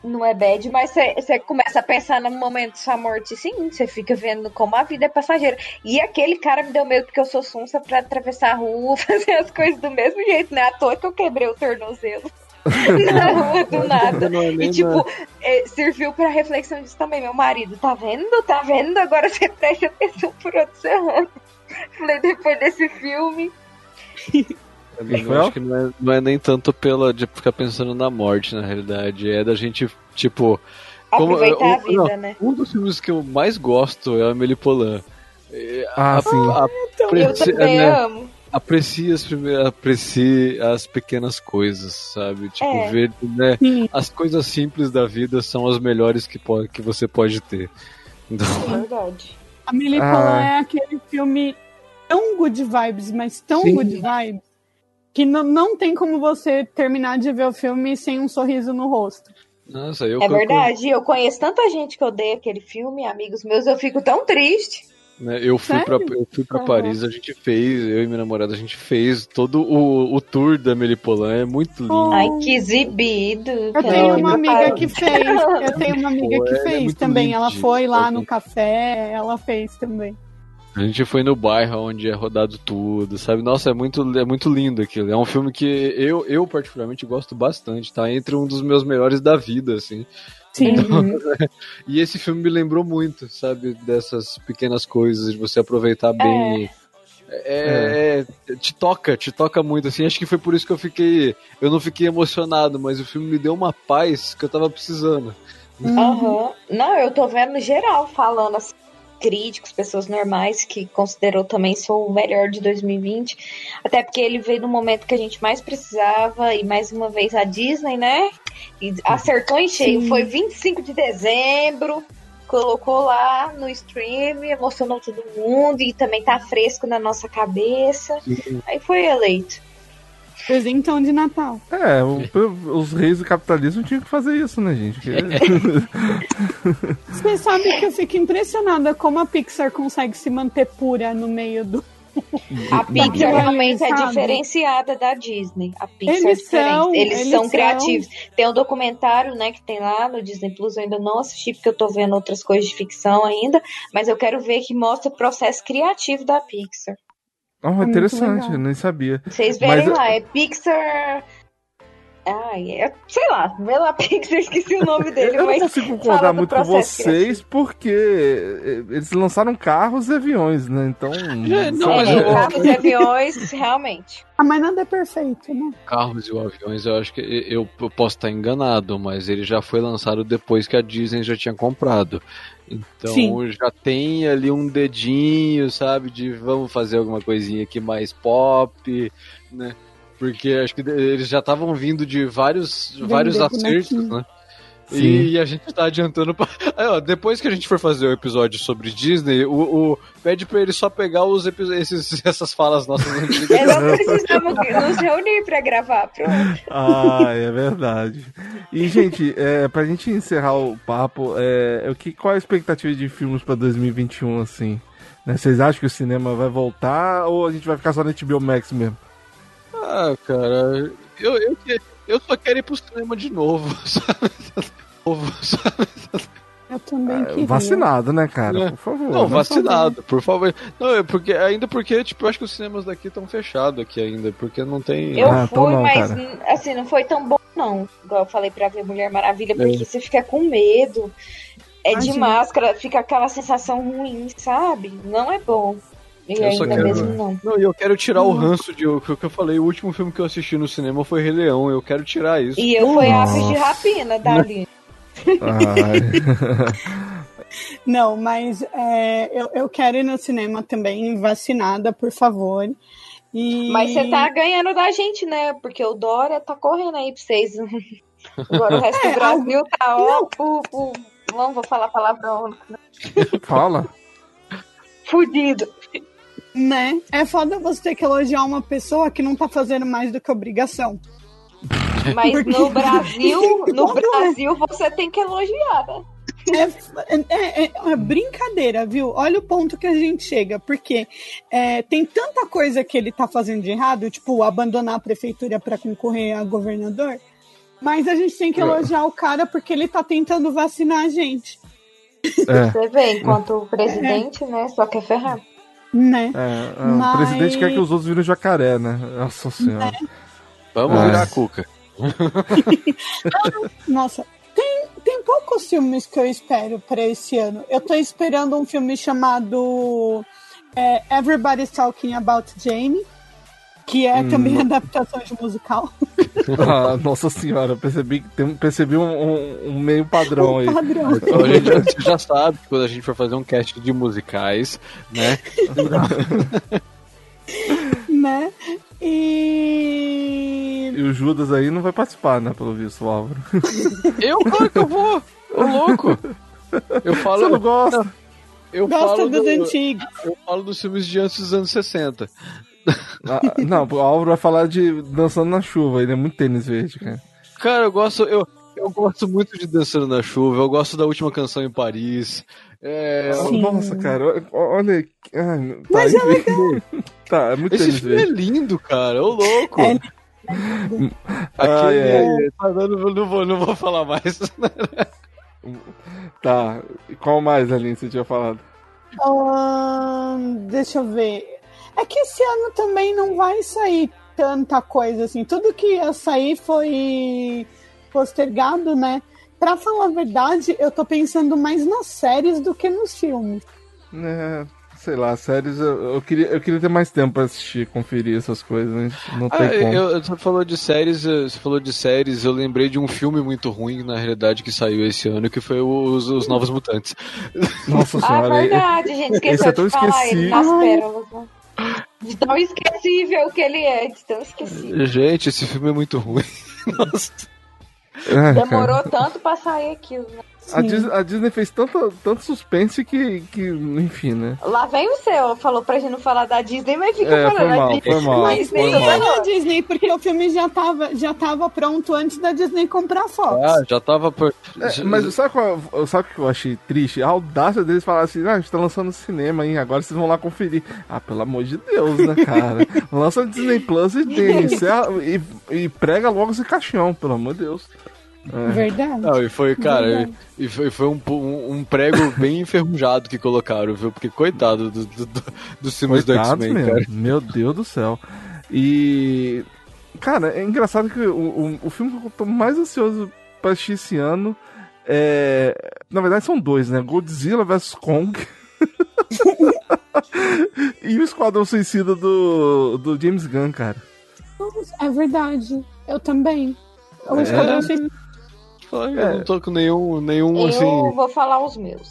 Não é bad, mas você começa a pensar no momento sua morte, sim. Você fica vendo como a vida é passageira. E aquele cara me deu medo porque eu sou sonsa pra atravessar a rua, fazer as coisas do mesmo jeito, né? À toa que eu quebrei o tornozelo. Na rua do nada. É E tipo, é, serviu pra reflexão disso também. Meu marido, tá vendo? Tá vendo? Agora você presta atenção por você anda. Falei, depois desse filme. Eu acho que não é, não é nem tanto pela de ficar pensando na morte, na realidade. É da gente, tipo. como- Aproveitar a um- vida, não, né? Um dos filmes que eu mais gosto é a Amélie Poulain. É, Ah, a- sim. a- Eu aprecie- também né, amo. Aprecie as, primeiras, aprecie as pequenas coisas, sabe? Tipo, É. ver, né? Sim. As coisas simples da vida são as melhores que, pode, que você pode ter. Então, Verdade. A Millie Ah. Polan é aquele filme tão good vibes, mas tão Sim. good vibes, que não, não tem como você terminar de ver o filme sem um sorriso no rosto. nossa, eu É eu- verdade. Eu conheço tanta gente que odeia aquele filme, amigos meus, eu fico tão triste. né, eu fui fui pra Aham. Paris, a gente fez, eu e minha namorada, a gente fez todo o, o tour da Amélie Poulain, é muito lindo. Oh. Ai, que exibido. Eu tenho uma amiga que fez. Eu tenho uma amiga que ela é fez muito também. Ela foi lá no café, ela fez também. A gente foi no bairro onde é rodado tudo, sabe? Nossa, é muito, é muito lindo aquilo. É um filme que eu, eu particularmente gosto bastante, tá? Entre um dos meus melhores da vida, assim. Sim. E esse filme me lembrou muito, sabe? Dessas pequenas coisas, de você aproveitar bem. É, é, te toca, te toca muito, assim. Acho que foi por isso que eu fiquei. Eu não fiquei emocionado, mas o filme me deu uma paz que eu tava precisando. Aham. Não, eu tô vendo geral falando assim, críticos, pessoas normais que considerou também sou o melhor de 2020. Até porque ele veio no momento que a gente mais precisava e mais uma vez a Disney, né? E acertou em cheio. Sim. Foi 25 de dezembro. Colocou lá no stream, emocionou todo mundo e também tá fresco na nossa cabeça. Aí foi eleito. Presentão de Natal. É, o- os reis do capitalismo tinham que fazer isso, né, gente? Que- Você sabe que eu fico impressionada como a Pixar consegue se manter pura no meio do, A Pixar realmente é diferenciada da Disney. A Pixar Eles é diferente. são- eles, eles são são- criativos. Tem um documentário, né, que tem lá no Disney Plus, eu ainda não assisti porque eu tô vendo outras coisas de ficção ainda, mas eu quero ver que mostra o processo criativo da Pixar. Oh, muito interessante, eu nem sabia. Vocês verem Mas- lá, é Pixar. Ai, é, sei lá, vê lá Pixar, esqueci o nome dele, Eu não consigo concordar muito com vocês porque eh, eles lançaram carros e aviões, né? Então. É, não, mas. É, carros e aviões, realmente. Ah, mas nada é perfeito, né? Carros e aviões, eu acho que eu, eu posso estar enganado, mas ele já foi lançado depois que a Disney já tinha comprado. Então Sim. já tem ali um dedinho, sabe, de vamos fazer alguma coisinha aqui mais pop, né? Porque acho que eles já estavam vindo de vários, vários acertos, bonequinho. né? Sim. E a gente tá adiantando pra... Aí, ó, depois que a gente for fazer o episódio sobre Disney, o, o- pede pra ele só pegar os esses, essas falas nossas antigas. É, não precisamos nos reunir pra gravar, pronto. Ah, é verdade. E, gente, é, pra gente encerrar o papo, é, o que, qual a expectativa de filmes pra 2021, assim? Né, Vocês acham que o cinema vai voltar ou a gente vai ficar só na HBO Max mesmo? Ah, cara, eu, eu, que- eu só quero ir pro cinema de novo, sabe? Novo, sabe? Eu também queria. Vacinado, né, cara? É. Por favor. Não, né? vacinado, por favor. Não, é porque, ainda porque, tipo, eu acho que os cinemas daqui estão fechados aqui ainda, porque não tem... Eu Ah, então fui, não, mas cara. assim, não foi tão bom, não. Igual eu falei pra ver Mulher Maravilha, porque É. você fica com medo. É de máscara, fica aquela sensação ruim, sabe? Não é bom. E Eu só ainda quero- mesmo não. Não, e eu quero tirar o ranço de o que eu falei, o último filme que eu assisti no cinema foi Rei Leão, eu quero tirar isso. E eu fui aves de rapina da Aline. Ai. Não, mas é, eu, eu quero ir no cinema também, vacinada, por favor. E... Mas você tá ganhando da gente, né? Porque o Dória tá correndo aí pra vocês. Agora o resto É, do Brasil tá, ó, pu, pu, não vou falar palavrão, Fala. fudido. Né? É foda você ter que elogiar uma pessoa que não tá fazendo mais do que obrigação. Mas Porque- no Brasil, no Como é? Brasil você tem que elogiar, né? É, é- é- é brincadeira, viu? Olha o ponto que a gente chega, porque é, tem tanta coisa que ele tá fazendo de errado, tipo abandonar a prefeitura para concorrer a governador, mas a gente tem que É. elogiar o cara porque ele tá tentando vacinar a gente, É. Você vê, enquanto o presidente, né, só quer ferrar. Né? É, é, Mas- O presidente quer que os outros virem jacaré, né? Nossa senhora. Vamos É. virar a cuca. Nossa, tem, tem poucos filmes que eu espero para esse ano. Eu tô esperando um filme chamado é, Everybody's Talking About Jane, que é também adaptação de musical. Ah, nossa senhora, percebi, percebi um, um- um meio padrão aí. Padrão. Então a gente já, você já sabe que quando a gente for fazer um cast de musicais, né? né? E E o Judas aí não vai participar, né? Pelo visto, o Álvaro. Eu, claro que eu vou! Ô louco! Eu falo. Você não gosta? Eu gosta falo dos do- antigos. Eu falo dos filmes de antes dos anos 60. Ah, não, o Álvaro vai falar de Dançando na Chuva, ele é muito tênis verde, cara. Cara, eu gosto. Eu, eu gosto muito de Dançando na Chuva, eu gosto da última canção em Paris. É. Nossa, cara, olha. Ai, tá, Mas é enfim. Tá, é muito esse tênis filme é verde. lindo, cara, ô louco! É. Aquele. Ai, Tá, não, não, vou, não vou falar mais. Tá, e qual mais, Aline, você tinha falado? Ahn, deixa eu ver. É que esse ano também não vai sair tanta coisa assim. Tudo que ia sair foi postergado, né? Pra falar a verdade, eu tô pensando mais nas séries do que nos filmes. É, sei lá, séries, eu, eu queria, eu queria ter mais tempo pra assistir, conferir essas coisas, né? Não tem Ah, como. eu, você falou de séries, você falou de séries, eu lembrei de um filme muito ruim, na realidade, que saiu esse ano, que foi os, os Novos Mutantes. Nossa Ah, senhora, verdade, gente, esse esqueceu é tão de falar ele nas pérolas, né? De tão esquecível que ele é, de tão esquecível. Gente, esse filme é muito ruim. Nossa. É, cara. Demorou tanto pra sair aquilo, né? A Disney, a Disney fez tanto, tanto suspense que, que, enfim, né? Lá vem o seu, falou pra gente não falar da Disney, mas fica É, falando foi da mal, Disney. foi mal. Mas foi nem mal. na Disney, porque o filme já tava, já tava pronto antes da Disney comprar a Fox. Ah, já tava por. É, mas sabe, qual, sabe o que eu achei triste? A audácia deles falar assim: ah, a gente tá lançando no cinema, hein? Agora vocês vão lá conferir. Ah, pelo amor de Deus, né, cara? Lança Disney Plus e, tem, e, e prega logo esse caixão, pelo amor de Deus. É. Verdade. Não, e foi, cara, Verdade. e foi, foi um, um, um prego bem enferrujado que colocaram, viu? Porque coitado do, do, do, dos filmes do X-Men, cara. Meu Deus do céu. E. Cara, é engraçado que o, o, o filme que eu tô mais ansioso pra assistir esse ano é. Na verdade, são dois, né? Godzilla vs Kong. e o Esquadrão Suicida do, do James Gunn, cara. É verdade. Eu também. O É. Esquadrão Ai, Eu não tô com nenhum, nenhum Eu assim. vou falar os meus.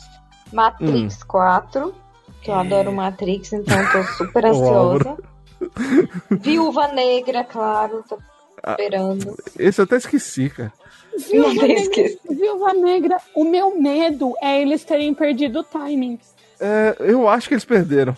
Matrix 4, que eu adoro Matrix, então tô super ansiosa. Viúva Negra, claro, tô esperando. Esse eu até esqueci, cara. Viúva Negra. Viúva Negra, o meu medo é eles terem perdido o timing. É, eu acho que eles perderam.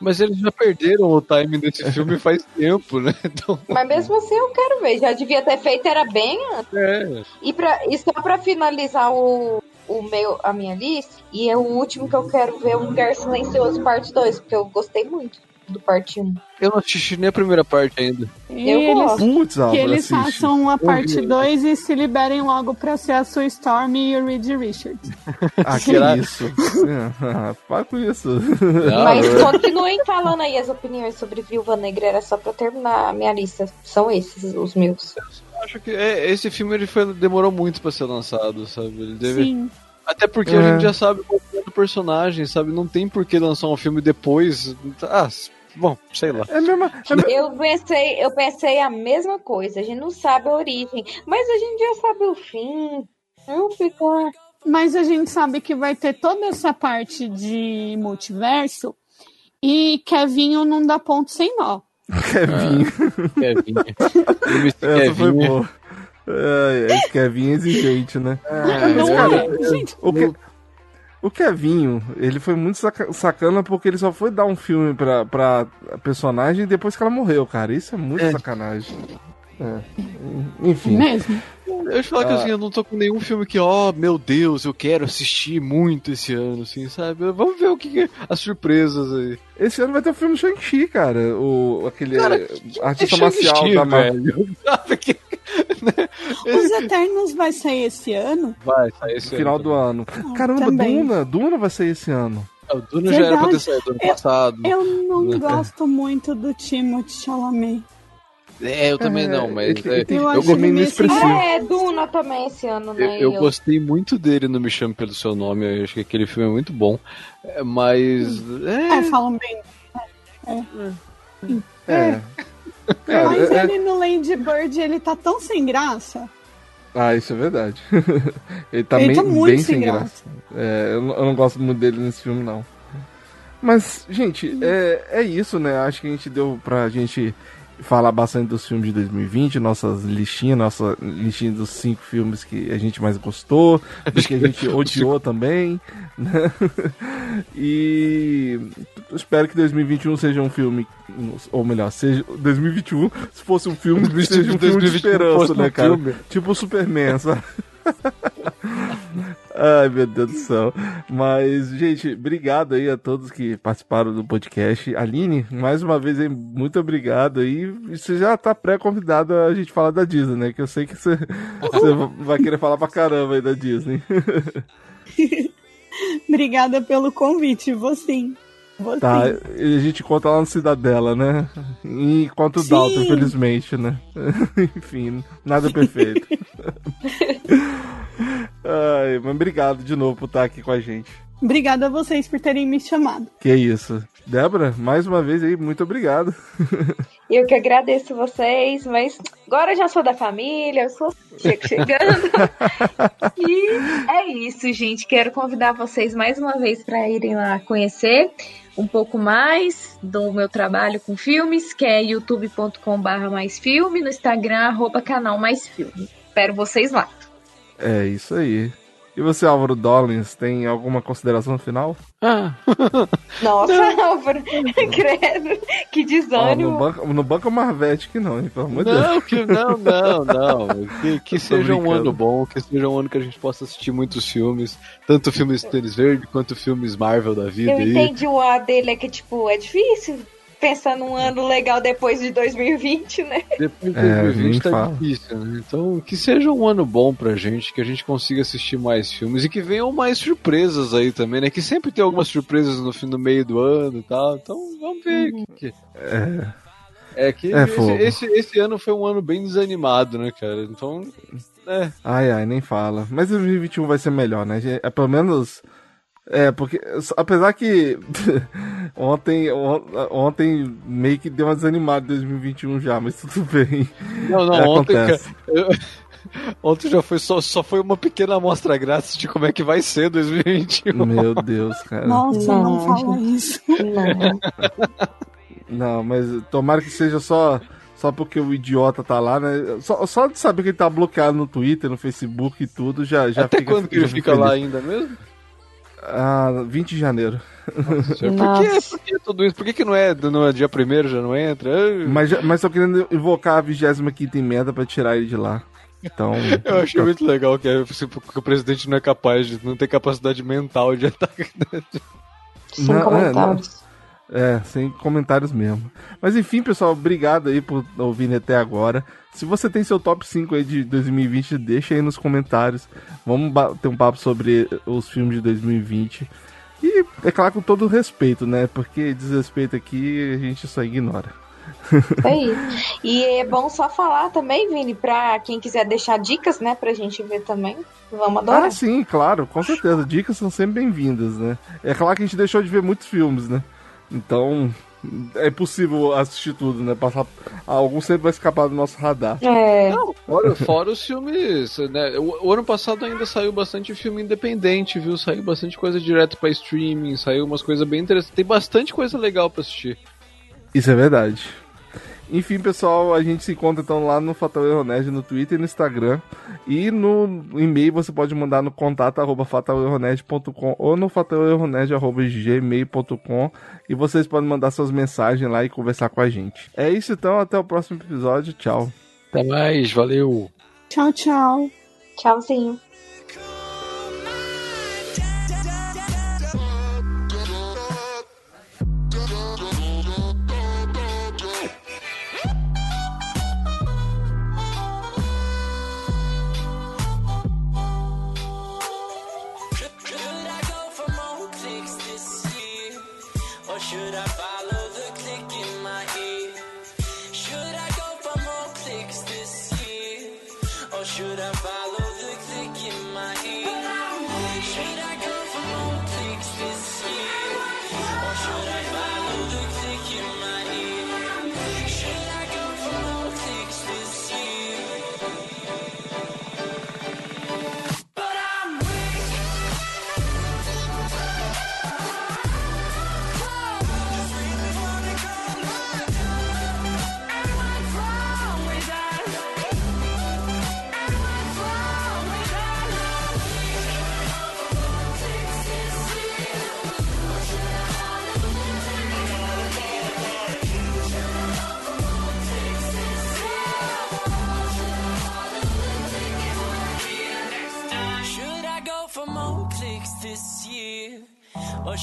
Mas eles já perderam o timing desse filme faz tempo, né? Então, Mas mesmo assim eu quero ver. Já devia ter feito, era bem antes. é. E, pra, e só pra finalizar o, o meu, a minha lista, e é o último que eu quero ver, o Lugar Silencioso, parte 2, porque eu gostei muito do parte 1. Eu não assisti nem a primeira parte ainda. E Eu eles. Putz, que eles assiste. façam a parte vi. 2 e se liberem logo pra ser a Sue Storm e o Reed Richards. Ah, que isso? Para com isso. Não, Mas eu- continuem falando aí as opiniões sobre Viúva Negra, era só pra terminar a minha lista. São esses os meus. acho que é, esse filme ele foi, demorou muito pra ser lançado, sabe? Ele deve... Sim. Até porque É. a gente já sabe qual é o personagem, sabe? Não tem por que lançar um filme depois. Ah, bom, sei lá. É mesmo. É Eu pensei, eu pensei a mesma coisa. A gente não sabe a origem, mas a gente já sabe o fim. Não fica. Mas a gente sabe que vai ter toda essa parte de multiverso e Kevinho não dá ponto sem nó. Kevin. Kevin. MC Essa foi Kevin. boa. É, é, Kevin é exigente, né? não cara, é? Gente, O, Ke- o Kevinho, ele foi muito saca- sacana porque ele só foi dar um filme pra, pra personagem depois que ela morreu, cara. Isso é muito É. sacanagem. É. Enfim. mesmo. Eu te falar que assim, eu não tô com nenhum filme que, ó, meu Deus, eu quero assistir muito esse ano, assim, sabe? Vamos ver o que, que é as surpresas aí. Esse ano vai ter o filme Shang-Chi, cara. O, aquele Cara, artista É marcial da Marvel. Sabe que Os Eternos vai sair esse ano? vai sair esse No final ano do ano. Caramba, também. Duna. Duna vai sair esse ano. também. O Duna já era pra ter Verdade. saído ano Eu- passado. Eu não Né? gosto muito do Timothée Chalamet. É, eu também É, não, mas ele- é, Eu eu, acho go- ele meio meio expressivo. sem- É, Duna também esse ano, eu, né? eu Eu- gostei muito dele no Me Chame Pelo Seu Nome, eu acho que aquele filme é muito bom. É, Mas. É, É, falam bem. É. Mas é- é- ele no Lady Bird, ele tá tão sem graça. Ah, isso é verdade. ele tá, Ele bem, tá muito bem sem sem graça. É, eu, não- eu não gosto muito dele nesse filme, não. Mas, gente, é, é isso, né? Acho que a gente deu pra gente falar bastante dos filmes de 2020, nossas listinhas, nossa listinha dos cinco filmes que a gente mais gostou, dos que a gente odiou também, né? E espero que 2021 seja um filme, ou melhor, seja 2021, se fosse um filme, seja um filme de 2021 esperança, né, cara? filme. Tipo o Superman, sabe? Ai, meu Deus do céu. Mas, gente, obrigado aí a todos que participaram do podcast. Aline, mais uma vez muito obrigado aí. E Você já tá pré-convidado a gente falar da Disney, né? Que eu sei que você, você vai querer falar pra caramba aí da Disney. Obrigada pelo convite, vou sim. Vou Tá, sim. a gente conta lá no Cidadela, né? E contra o. Dalton, infelizmente, né? Enfim, nada perfeito. Ai, mas obrigado de novo por estar aqui com a gente. Obrigada a vocês por terem me chamado. Que isso. Débora, mais uma vez aí, muito obrigado. Eu que agradeço vocês, mas agora eu já sou da família, eu sou chegando. e é isso, gente. Quero convidar vocês mais uma vez para irem lá conhecer um pouco mais do meu trabalho com filmes, que é youtube.com/barra mais filme, no Instagram, arroba canal mais filme. Espero vocês lá. É isso aí. E você, Álvaro Dollins, tem alguma consideração final? Ah. Nossa, Álvaro, credo, que desânimo. no, banco, no banco é Marvete que não, hein? Pelo amor de Deus. Não, que, não, não, não. Que, que seja um brincando. ano bom, que seja um ano que a gente possa assistir muitos filmes, tanto filmes Tênis Verde quanto filmes Marvel da vida Eu aí. entendi o A dele, é que, tipo, é difícil pensar num ano legal depois de 2020, né? Depois de É, 2020 nem tá fala. difícil, né? Então, que seja um ano bom pra gente, que a gente consiga assistir mais filmes e que venham mais surpresas aí também, né? Que sempre tem algumas surpresas no fim do meio do ano e tal. Então, vamos ver. o que que- É, É que É, esse, esse, esse ano foi um ano bem desanimado, né, cara? Então, é. ai, ai, nem fala. Mas 2021 vai ser melhor, né? É, pelo menos. É, porque. Apesar que. ontem, on- ontem meio que deu uma desanimada em 2021 já, mas tudo bem. Não, não, É, ontem, cara, acontece. eu- ontem já foi só, só foi uma pequena amostra grátis de como é que vai ser 2021. Meu Deus, cara. Nossa, não, Não, fala isso. Não. Não, mas tomara que seja só. Só porque o idiota tá lá, né? Só, só de saber que ele tá bloqueado no Twitter, no Facebook e tudo, já, já Até fica, quando que ele fica feliz. lá ainda mesmo? Ah, 20 de janeiro. Por que, por que tudo isso? Por que, que não é no é dia primeiro já não entra? Mas, mas tô querendo invocar a 25 emenda pra tirar ele de lá. Então. eu achei muito legal que, é, que o presidente não é capaz de não ter capacidade mental de atacar. Sem Não, é, comentários. É, sem comentários mesmo. Mas enfim, pessoal, obrigado aí por ouvirem até agora. Se você tem seu top 5 aí de 2020, deixa aí nos comentários. Vamos ter um papo sobre os filmes de 2020. E é claro com todo respeito, né? Porque desrespeito aqui a gente só ignora. Isso aí. E é bom só falar também, Vini, pra quem quiser deixar dicas, né, pra gente ver também. Vamos adorar. Ah, sim, claro, com certeza. Dicas são sempre bem-vindas, né? É claro que a gente deixou de ver muitos filmes, né? Então, é possível assistir tudo, né? Passar. Algum sempre vai escapar do nosso radar. É. Fora, fora os filmes, né? O, o ano passado ainda saiu bastante filme independente, viu? Saiu bastante coisa direto pra streaming, saiu umas coisas bem interessantes. Tem bastante coisa legal pra assistir. Isso é verdade. Enfim, pessoal, a gente se encontra então lá no Fatal Erro Nerd no Twitter e no Instagram. E no e-mail você pode mandar no contato arroba fatalerronerd.com ou no fatalerronerd arroba gmail.com e vocês podem mandar suas mensagens lá e conversar com a gente. É isso então, até o próximo episódio. Tchau. Até mais, valeu! Tchau, tchau. Tchauzinho. Should I follow the click in my ear? Should I go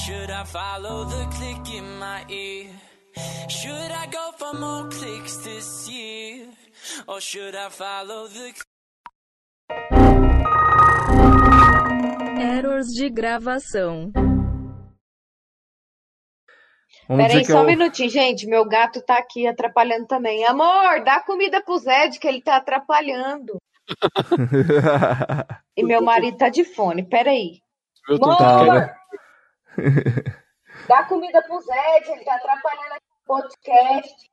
should I follow the click in my ear? Should I go for more clicks this year? Or should I follow the Errors de gravação. Vamos Peraí, só é um minutinho, gente. Meu gato tá aqui atrapalhando também. Amor, dá comida pro Zed, que ele tá atrapalhando. E meu marido tá de fone. Peraí. Eu tô Amor, dá comida pro Zed, ele tá atrapalhando aqui o podcast.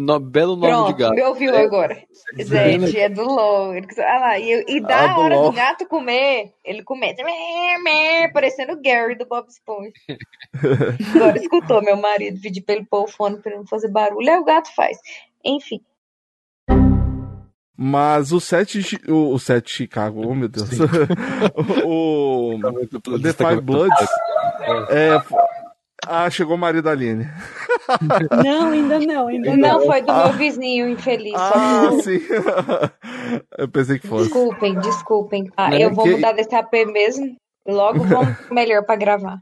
No- belo nome Pronto, de gato. me ouviu É, agora. Zed, é do LOL. Ele- Ah lá, e, e dá Ah, a do hora LOL. do gato comer, ele começa parecendo o Gary do Bob Esponja. Agora escutou meu marido pedir pra ele pôr o fone pra ele não fazer barulho, aí o gato faz. Enfim. Mas o set, Chi- o, o set Chicago, oh meu Deus. o, o The Five Bloods. É, f- ah, chegou o marido da Aline. Não, ainda não, ainda Não, não. foi do Ah. meu vizinho infeliz. Ah, sim. Eu pensei que fosse. Desculpem, desculpem. Ah, eu vou que- mudar desse AP mesmo. Logo vamos melhor pra gravar.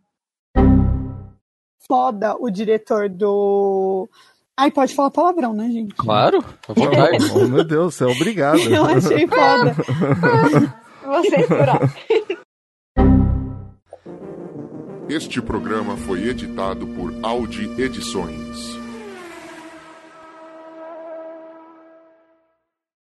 Foda o diretor do. Ai, pode falar palavrão, né, gente? Claro, vontade. Oh, meu Deus, você é obrigado. Eu achei foda. Vou censurar. Este programa foi editado por Audi Edições.